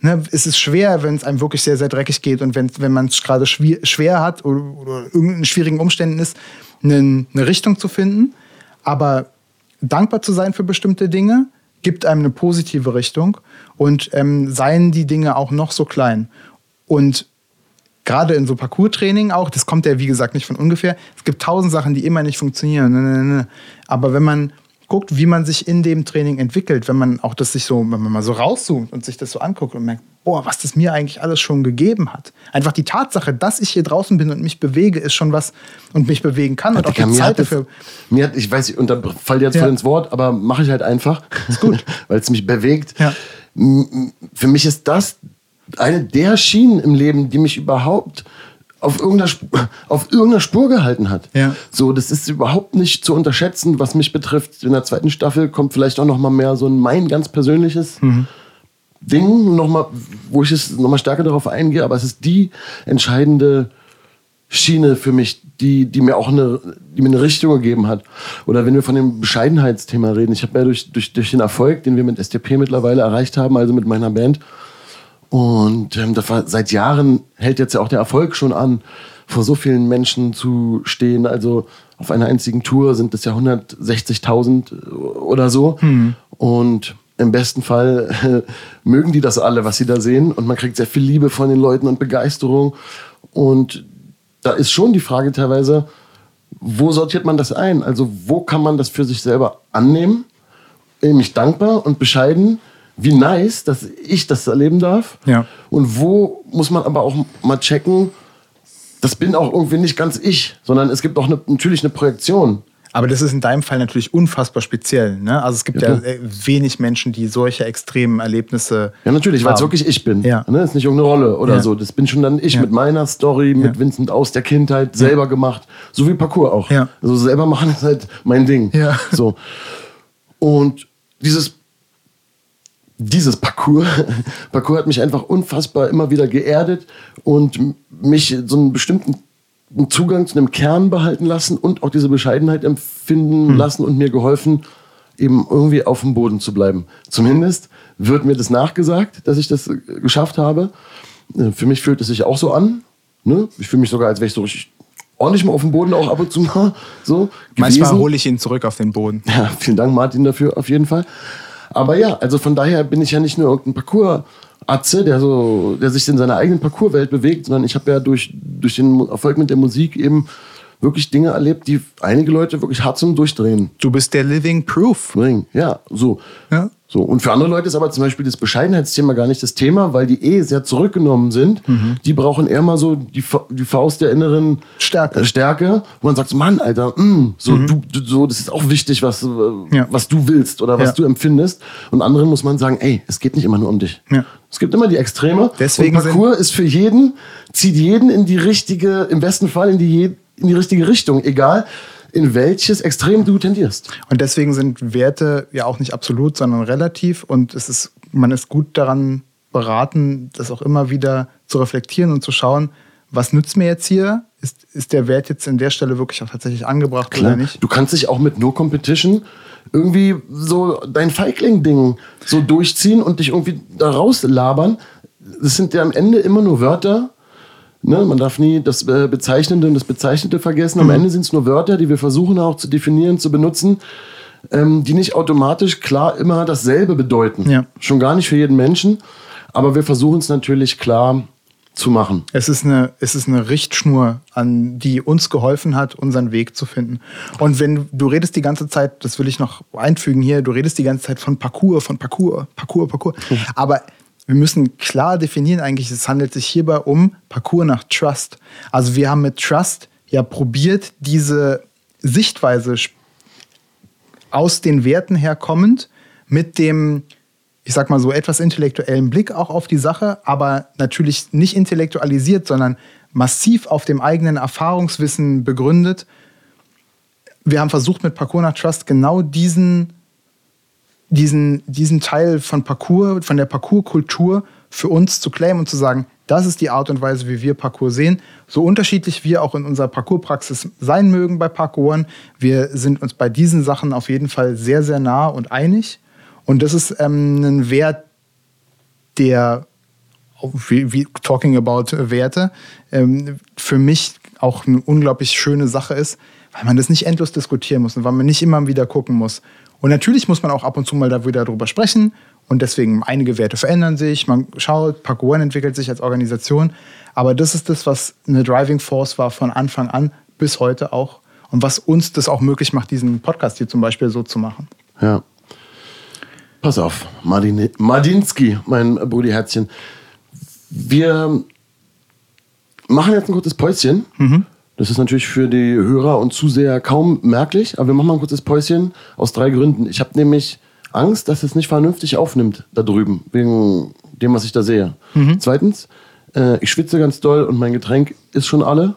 ne, ist es schwer, wenn es einem wirklich sehr, sehr dreckig geht und wenn, wenn man es gerade schwer hat oder, oder in schwierigen Umständen ist, eine, eine Richtung zu finden. Aber dankbar zu sein für bestimmte Dinge gibt einem eine positive Richtung und ähm, seien die Dinge auch noch so klein. Und gerade in so Parcours-Training auch, das kommt ja wie gesagt nicht von ungefähr, es gibt tausend Sachen, die immer nicht funktionieren. Ne, ne, ne, Aber wenn man guckt, wie man sich in dem Training entwickelt, wenn man auch das sich so, wenn man mal so rauszoomt und sich das so anguckt und merkt, boah, was das mir eigentlich alles schon gegeben hat. Einfach die Tatsache, dass ich hier draußen bin und mich bewege, ist schon was und mich bewegen kann und auch die Zeit dafür. Mir hat, ich weiß, ich unterfalle jetzt ja. voll ins Wort, aber mache ich halt einfach. Ist gut. Weil es mich bewegt. Ja. Für mich ist das eine der Schienen im Leben, die mich überhaupt auf irgendeiner, Spur, auf irgendeiner Spur gehalten hat. Ja. So, das ist überhaupt nicht zu unterschätzen, was mich betrifft. In der zweiten Staffel kommt vielleicht auch noch mal mehr so ein mein ganz persönliches mhm. Ding, noch mal, wo ich es noch mal stärker darauf eingehe. Aber es ist die entscheidende Schiene für mich, die, die mir auch eine, die mir eine Richtung gegeben hat. Oder wenn wir von dem Bescheidenheitsthema reden. Ich habe ja durch, durch, durch den Erfolg, den wir mit STP mittlerweile erreicht haben, also mit meiner Band, und ähm, das war, seit Jahren hält jetzt ja auch der Erfolg schon an, vor so vielen Menschen zu stehen. Also auf einer einzigen Tour sind es ja 160.000 oder so. Hm. Und im besten Fall äh, mögen die das alle, was sie da sehen. Und man kriegt sehr viel Liebe von den Leuten und Begeisterung. Und da ist schon die Frage teilweise, wo sortiert man das ein? Also wo kann man das für sich selber annehmen? Nämlich dankbar und bescheiden wie nice, dass ich das erleben darf. Ja. Und wo muss man aber auch mal checken, das bin auch irgendwie nicht ganz ich, sondern es gibt auch eine, natürlich eine Projektion. Aber das ist in deinem Fall natürlich unfassbar speziell. Ne? Also es gibt ja, ja äh, wenig Menschen, die solche extremen Erlebnisse. Ja, natürlich, weil es wirklich ich bin. Ja. Ne? Das ist nicht irgendeine Rolle oder ja. so. Das bin schon dann ich ja. mit meiner Story, mit Vincent aus der Kindheit, selber gemacht. So wie Parcours auch. Also selber machen ist halt mein Ding. Ja. So. Und dieses dieses Parcours, Parcours hat mich einfach unfassbar immer wieder geerdet und mich so einen bestimmten Zugang zu einem Kern behalten lassen und auch diese Bescheidenheit empfinden hm. lassen und mir geholfen, eben irgendwie auf dem Boden zu bleiben. Zumindest wird mir das nachgesagt, dass ich das geschafft habe. Äh, für mich fühlt es sich auch so an. Ne? Ich fühle mich sogar, als wäre ich so richtig ordentlich mal auf dem Boden auch ab und zu mal so. Manchmal hole ich ihn zurück auf den Boden. Ja, vielen Dank, Martin, dafür auf jeden Fall. Aber ja, also von daher bin ich ja nicht nur irgendein Parcours-Atze, der, so, der sich in seiner eigenen Parcourswelt bewegt, sondern ich habe ja durch, durch den Erfolg mit der Musik eben wirklich Dinge erlebt, die einige Leute wirklich hart zum Durchdrehen. Du bist der Living Proof. Ja, so. Ja. So, und für andere Leute ist aber zum Beispiel das Bescheidenheitsthema gar nicht das Thema, weil die eh sehr zurückgenommen sind. Mhm. Die brauchen eher mal so die, die Faust der inneren Stärke. Äh, Stärke, wo man sagt, Mann, Alter, mh, mm, so, mhm. du, du, so, das ist auch wichtig, was, äh, ja. was du willst oder was ja. du empfindest. Und anderen muss man sagen, ey, es geht nicht immer nur um dich. Ja. Es gibt immer die Extreme. Deswegen und Parcours ist für jeden, zieht jeden in die richtige, im besten Fall in die, in die richtige Richtung, egal in welches Extrem du tendierst. Und deswegen sind Werte ja auch nicht absolut, sondern relativ. Und es ist, man ist gut daran beraten, das auch immer wieder zu reflektieren und zu schauen, was nützt mir jetzt hier? Ist, ist der Wert jetzt an der Stelle wirklich auch tatsächlich angebracht Klar. oder nicht? Du kannst dich auch mit No Competition irgendwie so dein Feigling-Ding so durchziehen und dich irgendwie da rauslabern. Das sind ja am Ende immer nur Wörter, Ne? Man darf nie das äh, Bezeichnende und das Bezeichnete vergessen. Am mhm. Ende sind es nur Wörter, die wir versuchen auch zu definieren, zu benutzen, ähm, die nicht automatisch klar immer dasselbe bedeuten. Ja. Schon gar nicht für jeden Menschen. Aber wir versuchen es natürlich klar zu machen. Es ist, eine, es ist eine Richtschnur, an die uns geholfen hat, unseren Weg zu finden. Und wenn du redest die ganze Zeit, das will ich noch einfügen hier, du redest die ganze Zeit von Parcours, von Parcours, Parcours, Parcours. Aber wir müssen klar definieren eigentlich, es handelt sich hierbei um Parcours nach Trust. Also wir haben mit Trust ja probiert, diese Sichtweise aus den Werten herkommend mit dem, ich sag mal so, etwas intellektuellen Blick auch auf die Sache, aber natürlich nicht intellektualisiert, sondern massiv auf dem eigenen Erfahrungswissen begründet. Wir haben versucht, mit Parcours nach Trust genau diesen diesen, diesen Teil von Parcours, von der Parcours-Kultur für uns zu claimen und zu sagen, das ist die Art und Weise, wie wir Parcours sehen. So unterschiedlich wir auch in unserer Parcours-Praxis sein mögen bei Parcours, wir sind uns bei diesen Sachen auf jeden Fall sehr, sehr nah und einig. Und das ist ähm, ein Wert, der, wie, wie talking about Werte, ähm, für mich auch eine unglaublich schöne Sache ist, weil man das nicht endlos diskutieren muss und weil man nicht immer wieder gucken muss, und natürlich muss man auch ab und zu mal da wieder drüber sprechen. Und deswegen einige Werte verändern sich. Man schaut, Parkour entwickelt sich als Organisation. Aber das ist das, was eine Driving Force war von Anfang an bis heute auch. Und was uns das auch möglich macht, diesen Podcast hier zum Beispiel so zu machen. Ja. Pass auf, Martin, Mardinski, mein Brudi Herzchen. Wir machen jetzt ein kurzes Päuschen. Das ist natürlich für die Hörer und Zuseher kaum merklich, aber wir machen mal ein kurzes Päuschen aus drei Gründen. Ich habe nämlich Angst, dass es nicht vernünftig aufnimmt da drüben, wegen dem, was ich da sehe. Zweitens, äh, ich schwitze ganz doll und mein Getränk ist schon alle.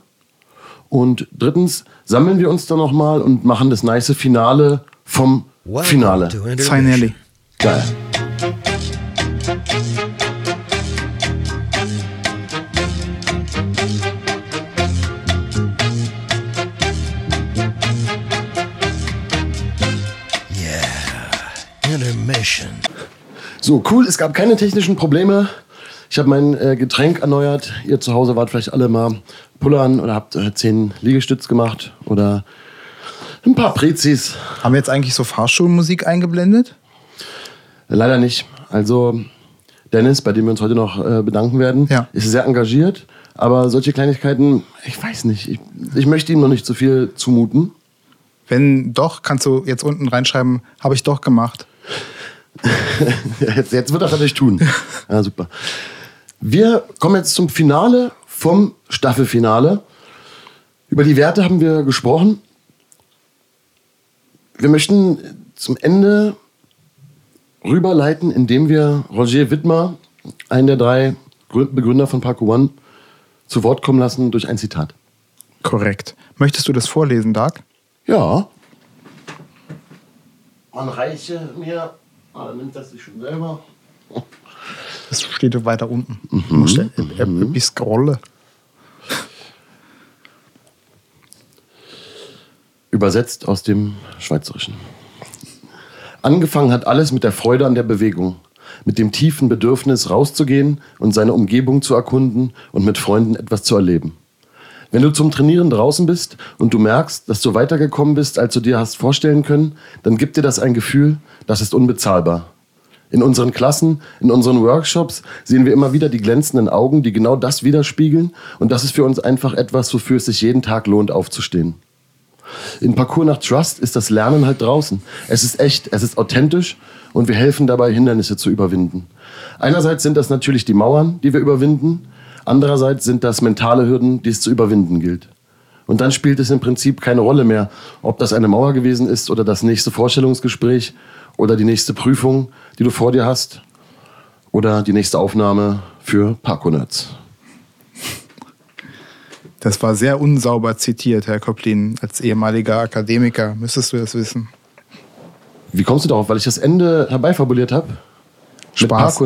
Und drittens, sammeln wir uns dann nochmal und machen das nice Finale vom Finale. Finally. Geil. So, cool, es gab keine technischen Probleme. Ich habe mein äh, Getränk erneuert. Ihr zu Hause wart vielleicht alle mal pullern oder habt äh, zehn Liegestütz gemacht oder ein paar Prezis. Haben wir jetzt eigentlich so Fahrschulmusik eingeblendet? Leider nicht. Also Dennis, bei dem wir uns heute noch äh, bedanken werden, Ja. ist sehr engagiert. Aber solche Kleinigkeiten, ich weiß nicht. Ich, ich möchte ihm noch nicht zu viel zumuten. Wenn doch, kannst du jetzt unten reinschreiben, habe ich doch gemacht. Jetzt, jetzt wird er natürlich tun. Ja, super. Wir kommen jetzt zum Finale vom Staffelfinale. Über die Werte haben wir gesprochen. Wir möchten zum Ende rüberleiten, indem wir Roger Wittmer, einen der drei Grü- Begründer von Parkour One, zu Wort kommen lassen durch ein Zitat. Korrekt. Möchtest du das vorlesen, Dark? Ja. Man reiche mir, ah, dann nimmt das sich schon selber. Das steht weiter unten. Du musst ein bisschen scrollen. Übersetzt aus dem Schweizerischen. Angefangen hat alles mit der Freude an der Bewegung, mit dem tiefen Bedürfnis rauszugehen und seine Umgebung zu erkunden und mit Freunden etwas zu erleben. Wenn du zum Trainieren draußen bist und du merkst, dass du weitergekommen bist, als du dir hast vorstellen können, dann gibt dir das ein Gefühl, das ist unbezahlbar. In unseren Klassen, in unseren Workshops sehen wir immer wieder die glänzenden Augen, die genau das widerspiegeln und das ist für uns einfach etwas, wofür es sich jeden Tag lohnt aufzustehen. In Parcours nach Trust ist das Lernen halt draußen. Es ist echt, es ist authentisch und wir helfen dabei, Hindernisse zu überwinden. Einerseits sind das natürlich die Mauern, die wir überwinden. Andererseits sind das mentale Hürden, die es zu überwinden gilt. Und dann spielt es im Prinzip keine Rolle mehr, ob das eine Mauer gewesen ist oder das nächste Vorstellungsgespräch oder die nächste Prüfung, die du vor dir hast oder die nächste Aufnahme für Parkour Nerds. Das war sehr unsauber zitiert, Herr Koplin. Als ehemaliger Akademiker müsstest du das wissen. Wie kommst du darauf? Weil ich das Ende herbeifabuliert habe? Spaß.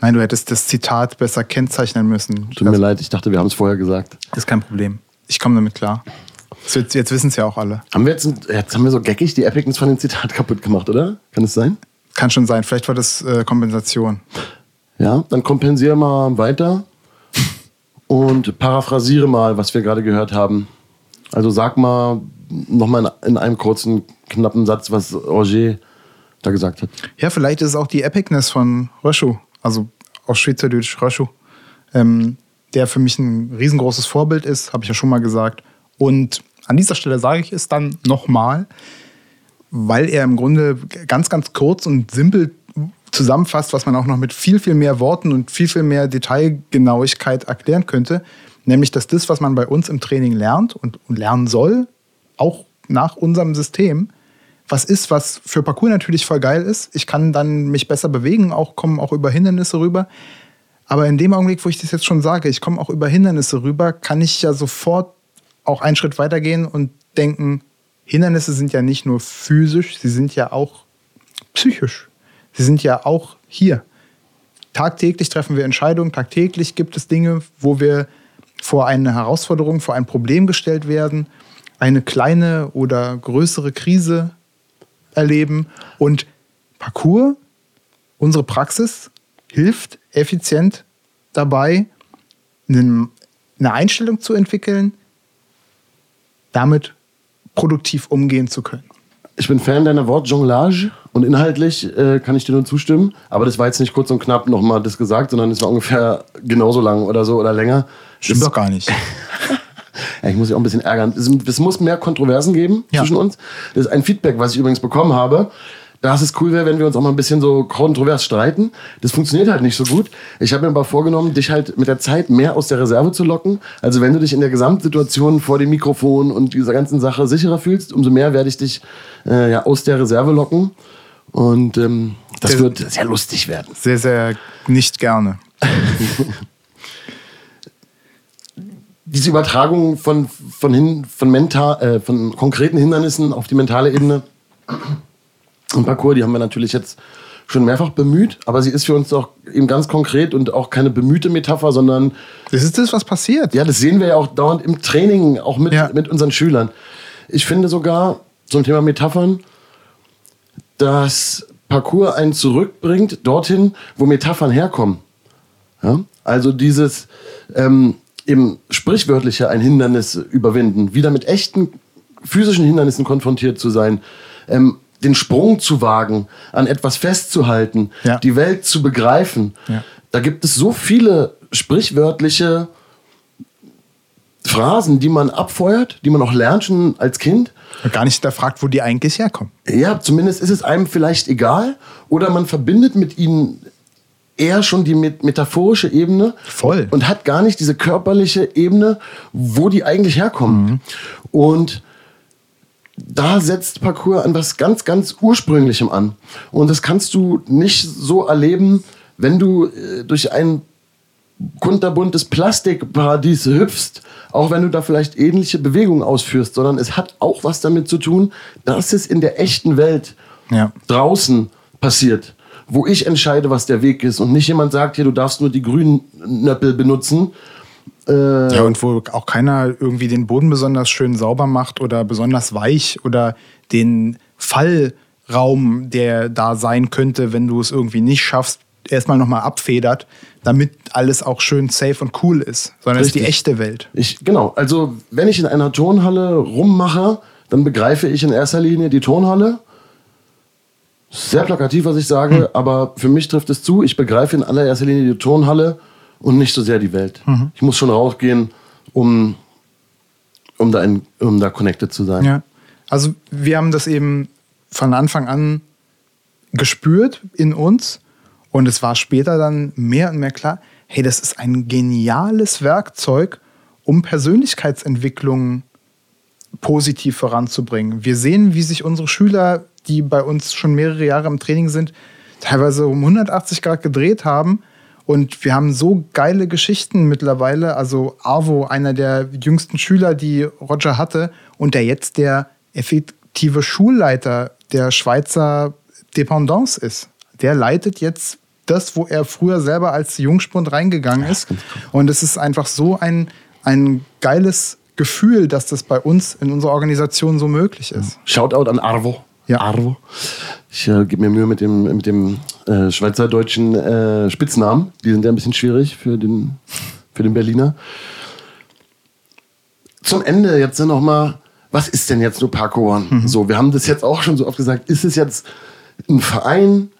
Nein, du hättest das Zitat besser kennzeichnen müssen. Tut mir leid, ich dachte, wir haben es vorher gesagt. Das ist kein Problem. Ich komme damit klar. Wird, jetzt wissen es ja auch alle. Haben wir jetzt, jetzt haben wir so geckig die Epicness von dem Zitat kaputt gemacht, oder? Kann es sein? Kann schon sein. Vielleicht war das äh, Kompensation. Ja, dann kompensiere mal weiter und paraphrasiere mal, was wir gerade gehört haben. Also sag mal nochmal in, in einem kurzen, knappen Satz, was Roger da gesagt hat. Ja, vielleicht ist es auch die Epicness von Röschow, also aus Schweizerdeutsch Röschow, ähm, der für mich ein riesengroßes Vorbild ist, habe ich ja schon mal gesagt. Und an dieser Stelle sage ich es dann nochmal, weil er im Grunde ganz, ganz kurz und simpel zusammenfasst, was man auch noch mit viel, viel mehr Worten und viel, viel mehr Detailgenauigkeit erklären könnte. Nämlich, dass das, was man bei uns im Training lernt und, und lernen soll, auch nach unserem System, was ist, was für Parcours natürlich voll geil ist. Ich kann dann mich besser bewegen, auch kommen auch über Hindernisse rüber. Aber in dem Augenblick, wo ich das jetzt schon sage, ich komme auch über Hindernisse rüber, kann ich ja sofort auch einen Schritt weitergehen und denken, Hindernisse sind ja nicht nur physisch, sie sind ja auch psychisch. Sie sind ja auch hier. Tagtäglich treffen wir Entscheidungen, tagtäglich gibt es Dinge, wo wir vor eine Herausforderung, vor ein Problem gestellt werden, eine kleine oder größere Krise erleben. Und Parcours, unsere Praxis, hilft effizient dabei, eine Einstellung zu entwickeln, damit produktiv umgehen zu können. Ich bin Fan deiner Wortjonglage und inhaltlich äh, kann ich dir nur zustimmen. Aber das war jetzt nicht kurz und knapp nochmal das gesagt, sondern es war ungefähr genauso lang oder so oder länger. Stimmt Das- doch gar nicht. Ja, ich muss mich auch ein bisschen ärgern. Es, es muss mehr Kontroversen geben Ja. zwischen uns. Das ist ein Feedback, was ich übrigens bekommen habe, dass es cool wäre, wenn wir uns auch mal ein bisschen so kontrovers streiten. Das funktioniert halt nicht so gut. Ich habe mir aber vorgenommen, dich halt mit der Zeit mehr aus der Reserve zu locken. Also wenn du dich in der Gesamtsituation vor dem Mikrofon und dieser ganzen Sache sicherer fühlst, umso mehr werde ich dich äh, ja, aus der Reserve locken. Und ähm, das Sehr- wird sehr lustig werden. Sehr, sehr nicht gerne. diese Übertragung von, von, hin, von, mental, äh, von konkreten Hindernissen auf die mentale Ebene im Parcours, die haben wir natürlich jetzt schon mehrfach bemüht, aber sie ist für uns doch eben ganz konkret und auch keine bemühte Metapher, sondern Das ist das, was passiert. ja, das sehen wir ja auch dauernd im Training, auch mit, Ja. mit unseren Schülern. Ich finde sogar zum Thema Metaphern, dass Parcours einen zurückbringt dorthin, wo Metaphern herkommen. Ja? Also dieses ähm, eben sprichwörtliche ein Hindernis überwinden, wieder mit echten physischen Hindernissen konfrontiert zu sein, ähm, den Sprung zu wagen, an etwas festzuhalten, Ja. die Welt zu begreifen. Ja. Da gibt es so viele sprichwörtliche Phrasen, die man abfeuert, die man auch lernt schon als Kind. Gar nicht hinterfragt, wo die eigentlich herkommen. Ja, zumindest ist es einem vielleicht egal oder man verbindet mit ihnen eher schon die met- metaphorische Ebene Voll. und hat gar nicht diese körperliche Ebene, wo die eigentlich herkommen. Und da setzt Parcours an was ganz, ganz Ursprünglichem an. Und das kannst du nicht so erleben, wenn du äh, durch ein kunterbuntes Plastikparadies hüpfst, auch wenn du da vielleicht ähnliche Bewegungen ausführst, sondern es hat auch was damit zu tun, dass es in der echten Welt Ja. draußen passiert, wo ich entscheide, was der Weg ist und nicht jemand sagt, hier, du darfst nur die grünen Nöppel benutzen. Ja, und wo auch keiner irgendwie den Boden besonders schön sauber macht oder besonders weich oder den Fallraum, der da sein könnte, wenn du es irgendwie nicht schaffst, erstmal nochmal abfedert, damit alles auch schön safe und cool ist. Sondern es ist die echte Welt. Ich, genau, also wenn ich in einer Turnhalle rummache, dann begreife ich in erster Linie die Turnhalle. Sehr plakativ, was ich sage, aber für mich trifft es zu. Ich begreife in allererster Linie die Turnhalle und nicht so sehr die Welt. Ich muss schon rausgehen, um, um, da, in, um da connected zu sein. Ja. Also wir haben das eben von Anfang an gespürt in uns und es war später dann mehr und mehr klar, hey, das ist ein geniales Werkzeug, um Persönlichkeitsentwicklung positiv voranzubringen. Wir sehen, wie sich unsere Schüler, die bei uns schon mehrere Jahre im Training sind, teilweise um 180 Grad gedreht haben. Und wir haben so geile Geschichten mittlerweile. Also Arvo, einer der jüngsten Schüler, die Roger hatte, und der jetzt der effektive Schulleiter der Schweizer Dependance ist. Der leitet jetzt das, wo er früher selber als Jungspund reingegangen ist. Und es ist einfach so ein, ein geiles Gefühl, dass das bei uns in unserer Organisation so möglich ist. Shoutout an Arvo. Ja. Arvo. Ich äh, gebe mir Mühe mit dem, mit dem äh, schweizerdeutschen äh, Spitznamen. Die sind ja ein bisschen schwierig für den, für den Berliner. Zum Ende jetzt noch mal, was ist denn jetzt nur Parkour One? So, wir haben das jetzt auch schon so oft gesagt. Ist es jetzt ein Verein,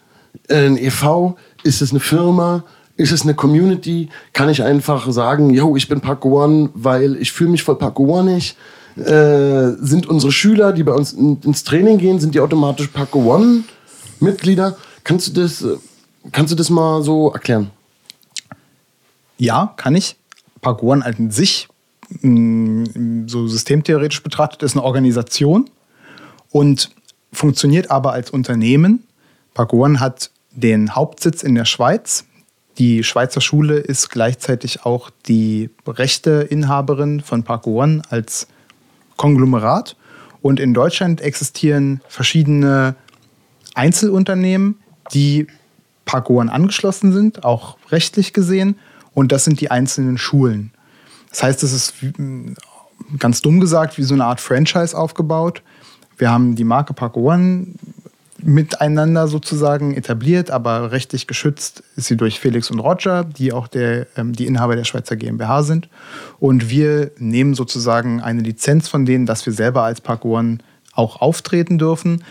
äh, ein e.V., ist es eine Firma, ist es eine Community? Kann ich einfach sagen, yo, ich bin Parkour One, weil ich fühle mich voll Parkour One-ig? Äh, sind unsere Schüler, die bei uns in, ins Training gehen, sind die automatisch Parkour One-Mitglieder? Kannst du das, äh, kannst du das mal so erklären? Ja, kann ich. Parkour One an sich, so systemtheoretisch betrachtet, ist eine Organisation und funktioniert aber als Unternehmen. Parkour One hat den Hauptsitz in der Schweiz. Die Schweizer Schule ist gleichzeitig auch die Rechteinhaberin von Parkour One als Konglomerat. Und in Deutschland existieren verschiedene Einzelunternehmen, die One angeschlossen sind, auch rechtlich gesehen. Und das sind die einzelnen Schulen. Das heißt, es ist ganz dumm gesagt wie so eine Art Franchise aufgebaut. Wir haben die Marke One miteinander sozusagen etabliert, aber rechtlich geschützt ist sie durch Felix und Roger, die auch der, ähm, die Inhaber der Schweizer GmbH sind. Und wir nehmen sozusagen eine Lizenz von denen, dass wir selber als Parkour One auch auftreten dürfen.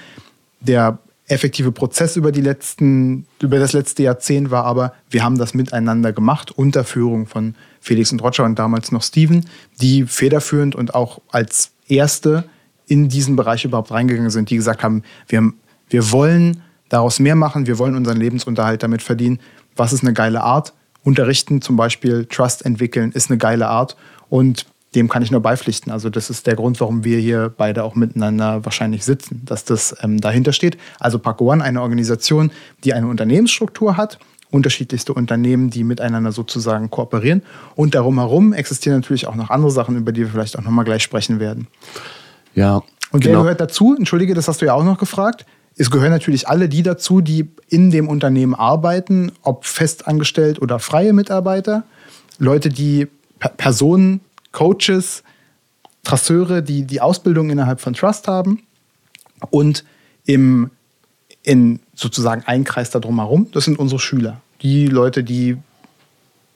Der effektive Prozess über, die letzten, über das letzte Jahrzehnt war aber, wir haben das miteinander gemacht, unter Führung von Felix und Roger und damals noch Steven, die federführend und auch als Erste in diesen Bereich überhaupt reingegangen sind, die gesagt haben, wir wir wollen daraus mehr machen, wir wollen unseren Lebensunterhalt damit verdienen. Was ist eine geile Art? Unterrichten zum Beispiel, Trust entwickeln, ist eine geile Art. Und dem kann ich nur beipflichten. Also das ist der Grund, warum wir hier beide auch miteinander wahrscheinlich sitzen, dass das ähm, dahinter steht. Also Paco One, eine Organisation, die eine Unternehmensstruktur hat, unterschiedlichste Unternehmen, die miteinander sozusagen kooperieren. Und darum herum existieren natürlich auch noch andere Sachen, über die wir vielleicht auch nochmal gleich sprechen werden. Ja. Und genau. wer gehört dazu? Entschuldige, das hast du ja auch noch gefragt. Es gehören natürlich alle die dazu, die in dem Unternehmen arbeiten, ob festangestellt oder freie Mitarbeiter. Leute, die Personen Coaches, Trasseure, die die Ausbildung innerhalb von Trust haben und im, in sozusagen ein Kreis da drumherum, das sind unsere Schüler. Die Leute, die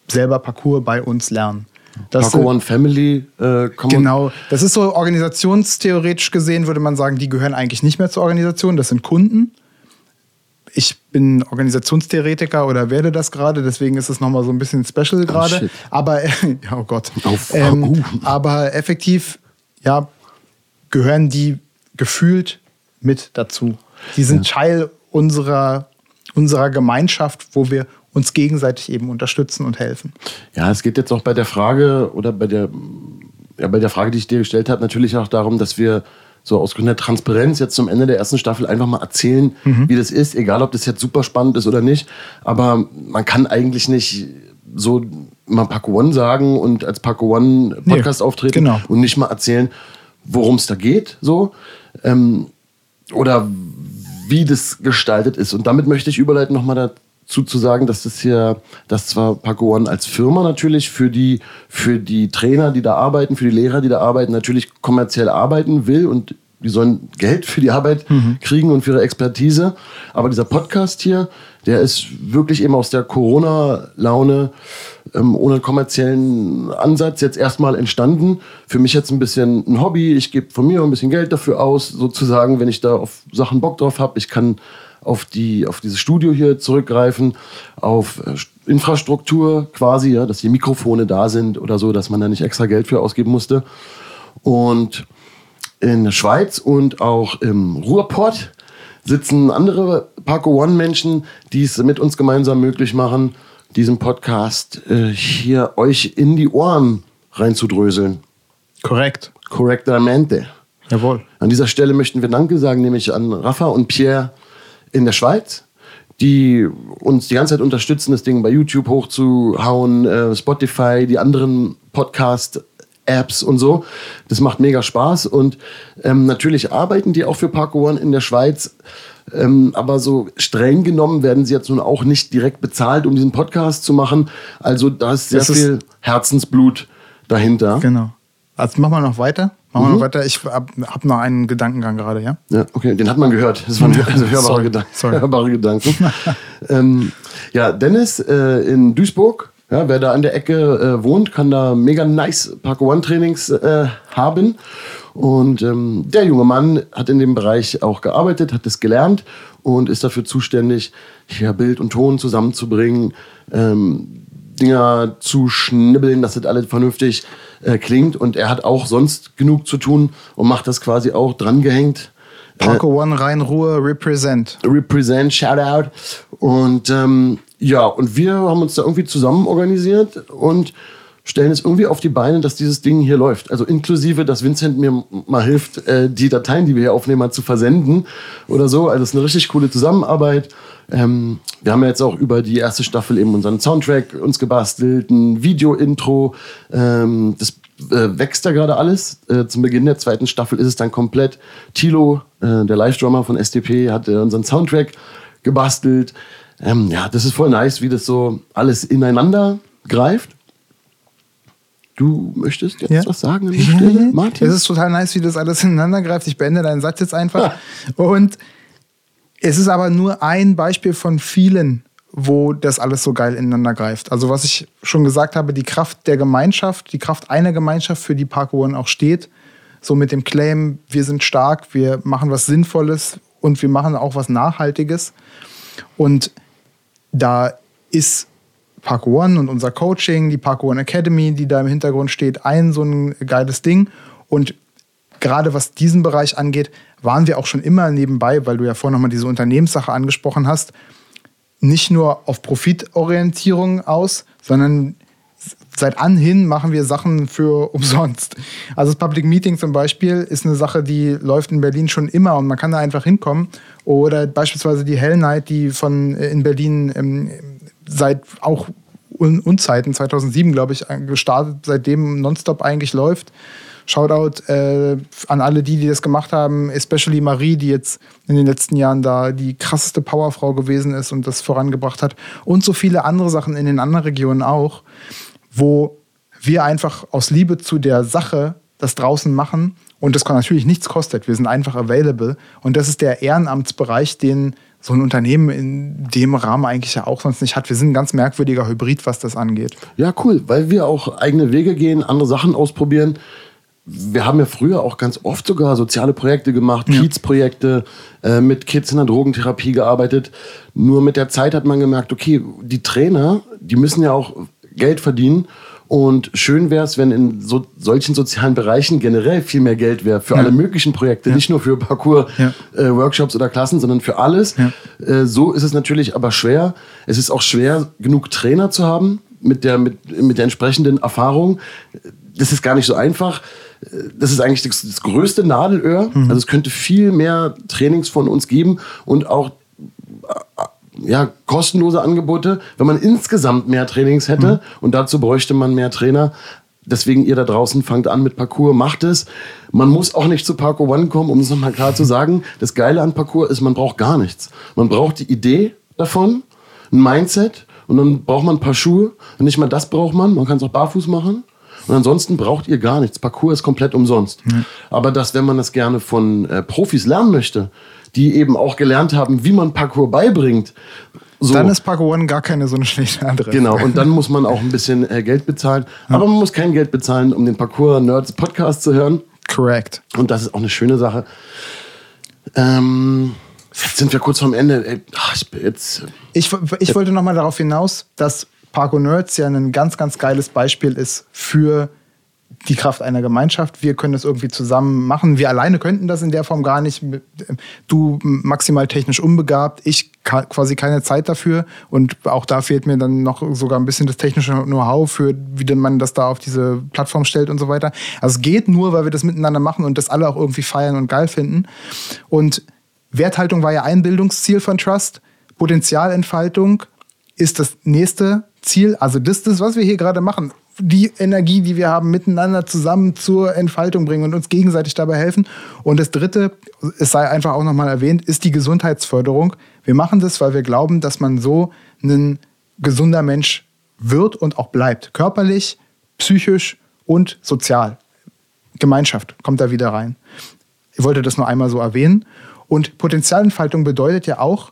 selber Parcours bei uns lernen. Das Parkour One Family. Äh, genau, das ist so organisationstheoretisch gesehen, würde man sagen, die gehören eigentlich nicht mehr zur Organisation, das sind Kunden ich bin Organisationstheoretiker oder werde das gerade, deswegen ist es nochmal so ein bisschen special oh, gerade. Oh, aber, oh Gott. Auf, ähm, uh. Aber effektiv, ja, gehören die gefühlt mit dazu. Die sind ja. Teil unserer, unserer Gemeinschaft, wo wir uns gegenseitig eben unterstützen und helfen. Ja, es geht jetzt auch bei der Frage oder bei der, ja, bei der Frage, die ich dir gestellt habe, natürlich auch darum, dass wir so aus gründer Transparenz jetzt zum Ende der ersten Staffel einfach mal erzählen, mhm. wie das ist, egal ob das jetzt super spannend ist oder nicht. Aber man kann eigentlich nicht so mal Paco One sagen und als Paco One Podcast nee, auftreten genau. und nicht mal erzählen, worum es da geht, so. Ähm, oder wie das gestaltet ist. Und damit möchte ich überleiten nochmal zu sagen, dass das hier, dass zwar Paco One als Firma natürlich für die, für die Trainer, die da arbeiten, für die Lehrer, die da arbeiten, natürlich kommerziell arbeiten will und die sollen Geld für die Arbeit mhm. kriegen und für ihre Expertise. Aber dieser Podcast hier, der ist wirklich eben aus der Corona-Laune ähm, ohne kommerziellen Ansatz jetzt erstmal entstanden. Für mich jetzt ein bisschen ein Hobby. Ich gebe von mir ein bisschen Geld dafür aus, sozusagen, wenn ich da auf Sachen Bock drauf habe. Ich kann auf, die, auf dieses Studio hier zurückgreifen, auf äh, Infrastruktur quasi, ja, dass die Mikrofone da sind oder so, dass man da nicht extra Geld für ausgeben musste. Und in der Schweiz und auch im Ruhrpott sitzen andere Parko One-Menschen, die es mit uns gemeinsam möglich machen, diesen Podcast äh, hier euch in die Ohren reinzudröseln. Korrekt. Korrektamente. Jawohl. An dieser Stelle möchten wir Danke sagen, nämlich an Rafa und Pierre in der Schweiz, die uns die ganze Zeit unterstützen, das Ding bei YouTube hochzuhauen, äh, Spotify, die anderen Podcast Apps und so. Das macht mega Spaß und ähm, natürlich arbeiten die auch für Parko One in der Schweiz. Ähm, aber so streng genommen werden sie jetzt nun auch nicht direkt bezahlt, um diesen Podcast zu machen. Also da ist sehr das viel Herzensblut dahinter. Genau. Also machen wir noch weiter. Machen wir mhm. noch weiter. Ich habe hab noch einen Gedankengang gerade, ja? Ja, okay, den hat man gehört. Das waren also hörbare, sorry, Gedanken, sorry. hörbare Gedanken. ähm, ja, Dennis äh, in Duisburg ja, wer da an der Ecke äh, wohnt, kann da mega nice Parkour One Trainings äh, haben. Und ähm, der junge Mann hat in dem Bereich auch gearbeitet, hat es gelernt und ist dafür zuständig, hier Bild und Ton zusammenzubringen, ähm, Dinger zu schnibbeln, dass das alles vernünftig äh, klingt. Und er hat auch sonst genug zu tun und macht das quasi auch drangehängt. Parko One Rhein-Ruhr Represent. Represent, Shoutout. Und ähm, ja, und wir haben uns da irgendwie zusammen organisiert und stellen es irgendwie auf die Beine, dass dieses Ding hier läuft. Also inklusive, dass Vincent mir mal hilft, äh, die Dateien, die wir hier aufnehmen, zu versenden oder so. Also es ist eine richtig coole Zusammenarbeit. Ähm, wir haben ja jetzt auch über die erste Staffel eben unseren Soundtrack uns gebastelt, ein Video-Intro. Ähm, das äh, wächst da gerade alles. Äh, zum Beginn der zweiten Staffel ist es dann komplett. Tilo, äh, der Live-Drummer von SDP, hat äh, unseren Soundtrack gebastelt. Ähm, ja, das ist voll nice, wie das so alles ineinander greift. Du möchtest jetzt ja. was sagen an der Stelle, Martin? Es ist total nice, wie das alles ineinander greift. Ich beende deinen Satz jetzt einfach. Ja. Und es ist aber nur ein Beispiel von vielen, wo das alles so geil ineinander greift. Also was ich schon gesagt habe, die Kraft der Gemeinschaft, die Kraft einer Gemeinschaft, für die Park One auch steht. So mit dem Claim, wir sind stark, wir machen was Sinnvolles und wir machen auch was Nachhaltiges. Und da ist Park One und unser Coaching, die Park One Academy, die da im Hintergrund steht, ein so ein geiles Ding. Und gerade was diesen Bereich angeht, waren wir auch schon immer nebenbei, weil du ja vorhin nochmal diese Unternehmenssache angesprochen hast, nicht nur auf Profitorientierung aus, sondern seit anhin machen wir Sachen für umsonst. Also das Public Meeting zum Beispiel ist eine Sache, die läuft in Berlin schon immer und man kann da einfach hinkommen. Oder beispielsweise die Hell Night, die von äh, in Berlin ähm, seit auch Un Unzeiten, 2007 glaube ich, gestartet, seitdem nonstop eigentlich läuft. Shoutout äh, an alle die, die das gemacht haben, especially Marie, die jetzt in den letzten Jahren da die krasseste Powerfrau gewesen ist und das vorangebracht hat. Und so viele andere Sachen in den anderen Regionen auch wo wir einfach aus Liebe zu der Sache das draußen machen und das natürlich nichts kostet. Wir sind einfach available und das ist der Ehrenamtsbereich, den so ein Unternehmen in dem Rahmen eigentlich ja auch sonst nicht hat. Wir sind ein ganz merkwürdiger Hybrid, was das angeht. Ja, cool, weil wir auch eigene Wege gehen, andere Sachen ausprobieren. Wir haben ja früher auch ganz oft sogar soziale Projekte gemacht, ja. Kiez-Projekte, äh, mit Kids in der Drogentherapie gearbeitet. Nur mit der Zeit hat man gemerkt, okay, die Trainer, die müssen ja auch Geld verdienen. Und schön wäre es, wenn in so, solchen sozialen Bereichen generell viel mehr Geld wäre für ja. alle möglichen Projekte, ja. nicht nur für Parcours-Workshops ja. äh, oder Klassen, sondern für alles. Äh, so ist es natürlich aber schwer. Es ist auch schwer, genug Trainer zu haben mit der, mit, mit der entsprechenden Erfahrung. Das ist gar nicht so einfach. Das ist eigentlich das, das größte Nadelöhr. Mhm. Also es könnte viel mehr Trainings von uns geben und auch ja, kostenlose Angebote, wenn man insgesamt mehr Trainings hätte. Mhm. Und dazu bräuchte man mehr Trainer. Deswegen ihr da draußen fangt an mit Parcours, macht es. Man muss auch nicht zu Parkour One kommen, um es nochmal klar zu sagen. Das Geile an Parcours ist, man braucht gar nichts. Man braucht die Idee davon, ein Mindset und dann braucht man ein paar Schuhe. Und nicht mal das braucht man, man kann es auch barfuß machen. Und ansonsten braucht ihr gar nichts. Parcours ist komplett umsonst. Mhm. Aber dass, wenn man das gerne von äh, Profis lernen möchte, die eben auch gelernt haben, wie man Parkour beibringt. So. Dann ist Parkour One gar keine so eine schlechte Adresse. Genau, und dann muss man auch ein bisschen äh, Geld bezahlen. Ja. Aber man muss kein Geld bezahlen, um den Parkour Nerds Podcast zu hören. Correct. Und das ist auch eine schöne Sache. Ähm, jetzt sind wir kurz vorm Ende. Ey, ach, ich, jetzt, ich, ich wollte noch mal darauf hinaus, dass Parkour Nerds ja ein ganz, ganz geiles Beispiel ist für die Kraft einer Gemeinschaft. Wir können das irgendwie zusammen machen. Wir alleine könnten das in der Form gar nicht. Du maximal technisch unbegabt, ich quasi keine Zeit dafür. Und auch da fehlt mir dann noch sogar ein bisschen das technische Know-how für, wie man das da auf diese Plattform stellt und so weiter. Also es geht nur, weil wir das miteinander machen und das alle auch irgendwie feiern und geil finden. Und Werthaltung war ja ein Bildungsziel von Trust. Potenzialentfaltung ist das nächste Ziel. Also das ist das, was wir hier gerade machen die Energie, die wir haben, miteinander zusammen zur Entfaltung bringen und uns gegenseitig dabei helfen. Und das Dritte, es sei einfach auch nochmal erwähnt, ist die Gesundheitsförderung. Wir machen das, weil wir glauben, dass man so ein gesunder Mensch wird und auch bleibt. Körperlich, psychisch und sozial. Gemeinschaft kommt da wieder rein. Ich wollte das nur einmal so erwähnen. Und Potenzialentfaltung bedeutet ja auch,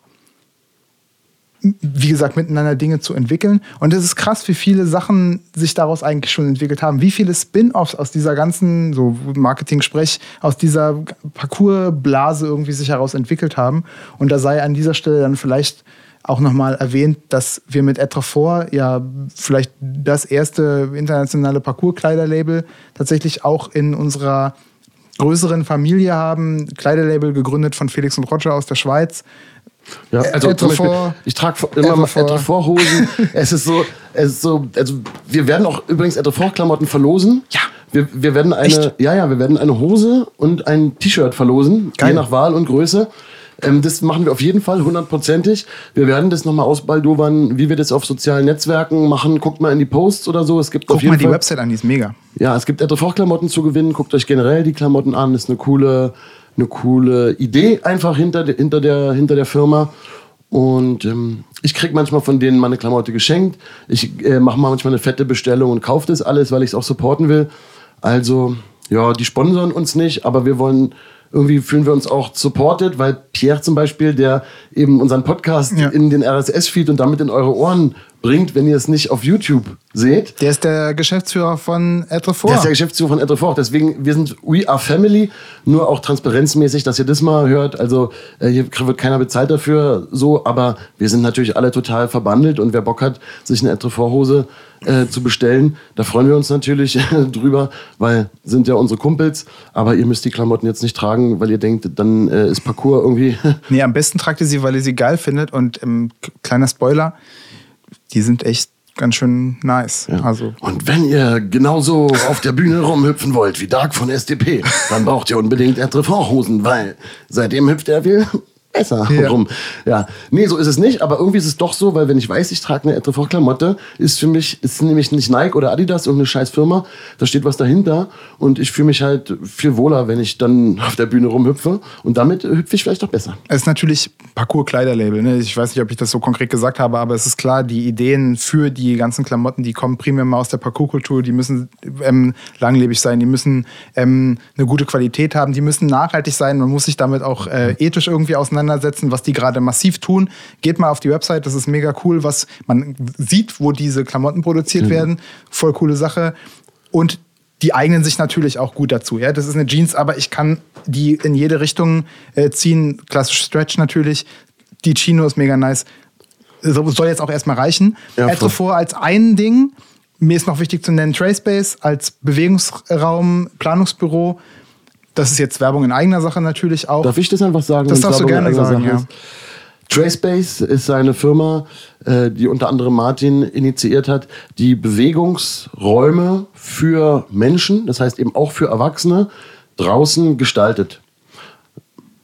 wie gesagt, miteinander Dinge zu entwickeln. Und es ist krass, wie viele Sachen sich daraus eigentlich schon entwickelt haben. Wie viele Spin-offs aus dieser ganzen, so Marketing-Sprech, aus dieser Parcours-Blase irgendwie sich heraus entwickelt haben. Und da sei an dieser Stelle dann vielleicht auch nochmal erwähnt, dass wir mit Etrefort ja vielleicht das erste internationale Parcours-Kleiderlabel tatsächlich auch in unserer größeren Familie haben. Kleiderlabel gegründet von Felix und Roger aus der Schweiz ja, also Beispiel, ich trage immer mal Etrefort-Hosen. es ist so, es ist so, also wir werden auch übrigens Etrefort-Klamotten verlosen. Ja. Wir, wir werden eine, Echt? ja, ja, wir werden eine Hose und ein T-Shirt verlosen, Geil. je nach Wahl und Größe. Ähm, das machen wir auf jeden Fall hundertprozentig. Wir werden das nochmal ausbaldowern, wie wir das auf sozialen Netzwerken machen. Guckt mal in die Posts oder so. Es gibt Guck auf jeden mal die Fall, Website an, die ist mega. Ja, es gibt Etrefort-Klamotten zu gewinnen. Guckt euch generell die Klamotten an. Ist eine coole, eine coole Idee einfach hinter, hinter, der, hinter der Firma. Und ähm, ich kriege manchmal von denen meine Klamotte geschenkt. Ich äh, mache manchmal eine fette Bestellung und kaufe das alles, weil ich es auch supporten will. Also, ja, die sponsern uns nicht, aber wir wollen, irgendwie fühlen wir uns auch supported, weil Pierre zum Beispiel, der eben unseren Podcast ja. in den RSS-Feed und damit in eure Ohren bringt, wenn ihr es nicht auf YouTube seht. Der ist der Geschäftsführer von Etrefort. Der ist der Geschäftsführer von Etrefort. Deswegen, wir sind We Are Family, nur auch transparenzmäßig, dass ihr das mal hört. Also äh, hier wird keiner bezahlt dafür, so, aber wir sind natürlich alle total verbandelt und wer Bock hat, sich eine Etrefort-Hose äh, zu bestellen, da freuen wir uns natürlich drüber, weil sind ja unsere Kumpels, aber ihr müsst die Klamotten jetzt nicht tragen, weil ihr denkt, dann äh, ist Parcours irgendwie. nee, am besten tragt ihr sie, weil ihr sie geil findet und ähm, kleiner Spoiler, die sind echt ganz schön nice. Ja. Also. Und wenn ihr genauso auf der Bühne rumhüpfen wollt wie Dark von SDP, dann braucht ihr unbedingt Etrefort-Hosen, weil seitdem hüpft er viel besser Ja. rum. Ja, nee, so ist es nicht, aber irgendwie ist es doch so, weil wenn ich weiß, ich trage eine Etrefort-Klamotte, ist für mich, ist nämlich nicht Nike oder Adidas, irgendeine scheiß Firma, da steht was dahinter und ich fühle mich halt viel wohler, wenn ich dann auf der Bühne rumhüpfe und damit hüpfe ich vielleicht auch besser. Es ist natürlich Parcours-Kleiderlabel. Ne? Ich weiß nicht, ob ich das so konkret gesagt habe, aber es ist klar, die Ideen für die ganzen Klamotten, die kommen primär mal aus der Parcours-Kultur. Die müssen ähm, langlebig sein, die müssen ähm, eine gute Qualität haben, die müssen nachhaltig sein. Man muss sich damit auch äh, ethisch irgendwie auseinandersetzen, was die gerade massiv tun. Geht mal auf die Website, das ist mega cool, was man sieht, wo diese Klamotten produziert werden. Voll coole Sache. Und die eignen sich natürlich auch gut dazu. Ja, das ist eine Jeans, aber ich kann die in jede Richtung äh, ziehen. Klassisch Stretch natürlich. Die Chino ist mega nice. So, soll jetzt auch erstmal reichen. Ja, voll. Etrefort als ein Ding. Mir ist noch wichtig zu nennen Trayspace als Bewegungsraum, Planungsbüro. Das ist jetzt Werbung in eigener Sache natürlich auch. Darf ich das einfach sagen? Das darfst du Werbung in gerne sagen, ist? Tracepace ist eine Firma, äh, die unter anderem Martin initiiert hat, die Bewegungsräume für Menschen, das heißt eben auch für Erwachsene, draußen gestaltet.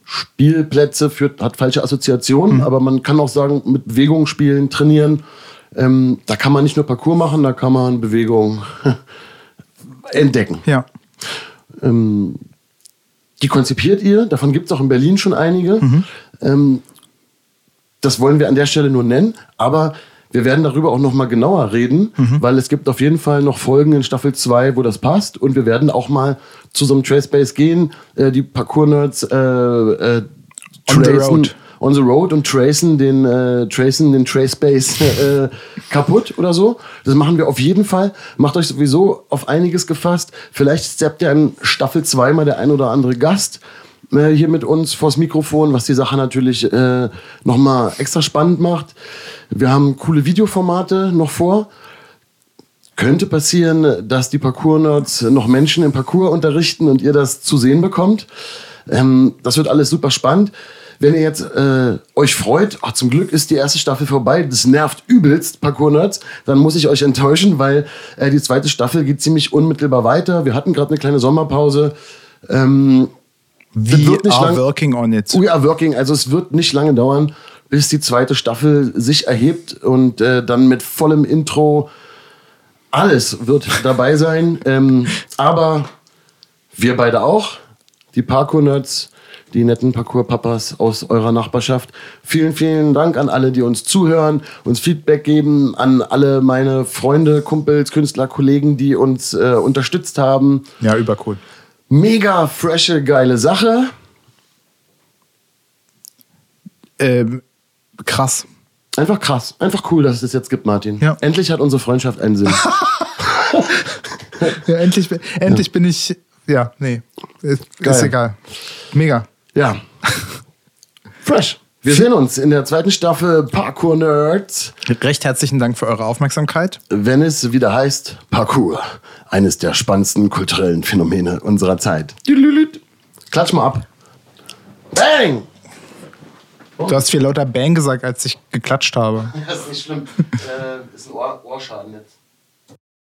Spielplätze führt, hat falsche Assoziationen, aber man kann auch sagen, mit Bewegung spielen, trainieren. Ähm, da kann man nicht nur Parcours machen, da kann man Bewegung entdecken. Ja. Die konzipiert ihr, davon gibt es auch in Berlin schon einige. Ähm, das wollen wir an der Stelle nur nennen, aber wir werden darüber auch noch mal genauer reden, weil es gibt auf jeden Fall noch Folgen in Staffel 2, wo das passt und wir werden auch mal zu so einem Trace-Base gehen, äh, die Parcours-Nerds äh, äh, On the tracen- road. On the road und tracen den, äh, tracen den Trace-Base äh, kaputt oder so. Das machen wir auf jeden Fall. Macht euch sowieso auf einiges gefasst. Vielleicht steppt ja in Staffel 2 mal der ein oder andere Gast äh, hier mit uns vors Mikrofon, was die Sache natürlich äh, nochmal extra spannend macht. Wir haben coole Videoformate noch vor. Könnte passieren, dass die Parcours-Nerds noch Menschen im Parcours unterrichten und ihr das zu sehen bekommt. Ähm, das wird alles super spannend. Wenn ihr jetzt äh, euch freut, ach, zum Glück ist die erste Staffel vorbei, das nervt übelst, Parcours-Nerds, dann muss ich euch enttäuschen, weil äh, die zweite Staffel geht ziemlich unmittelbar weiter. Wir hatten gerade eine kleine Sommerpause. Ähm, We are working on it. We are working, also es wird nicht lange dauern, bis die zweite Staffel sich erhebt und äh, dann mit vollem Intro alles wird dabei sein. Ähm, aber wir beide auch, die Parkour-Nerds, die netten Parkour-Papas aus eurer Nachbarschaft. Vielen, vielen Dank an alle, die uns zuhören, uns Feedback geben, an alle meine Freunde, Kumpels, Künstler, Kollegen, die uns äh, unterstützt haben. Ja, übercool. Mega frische, geile Sache. Ähm, krass. Einfach krass. Einfach cool, dass es das jetzt gibt, Martin. Ja. Endlich hat unsere Freundschaft einen Sinn. Ja, endlich, bin- endlich bin ich. Ja, nee. Ist, ist egal. Mega. Ja. Fresh. Wir sehen uns in der zweiten Staffel Parkour Nerds, Recht herzlichen Dank für eure Aufmerksamkeit. wenn es wieder heißt Parkour. Eines der spannendsten kulturellen Phänomene unserer Zeit. Klatsch mal ab. Bang! Du hast viel lauter Bang gesagt, als ich geklatscht habe. Das ist nicht schlimm. äh, ist ein Ohr Ohrschaden jetzt.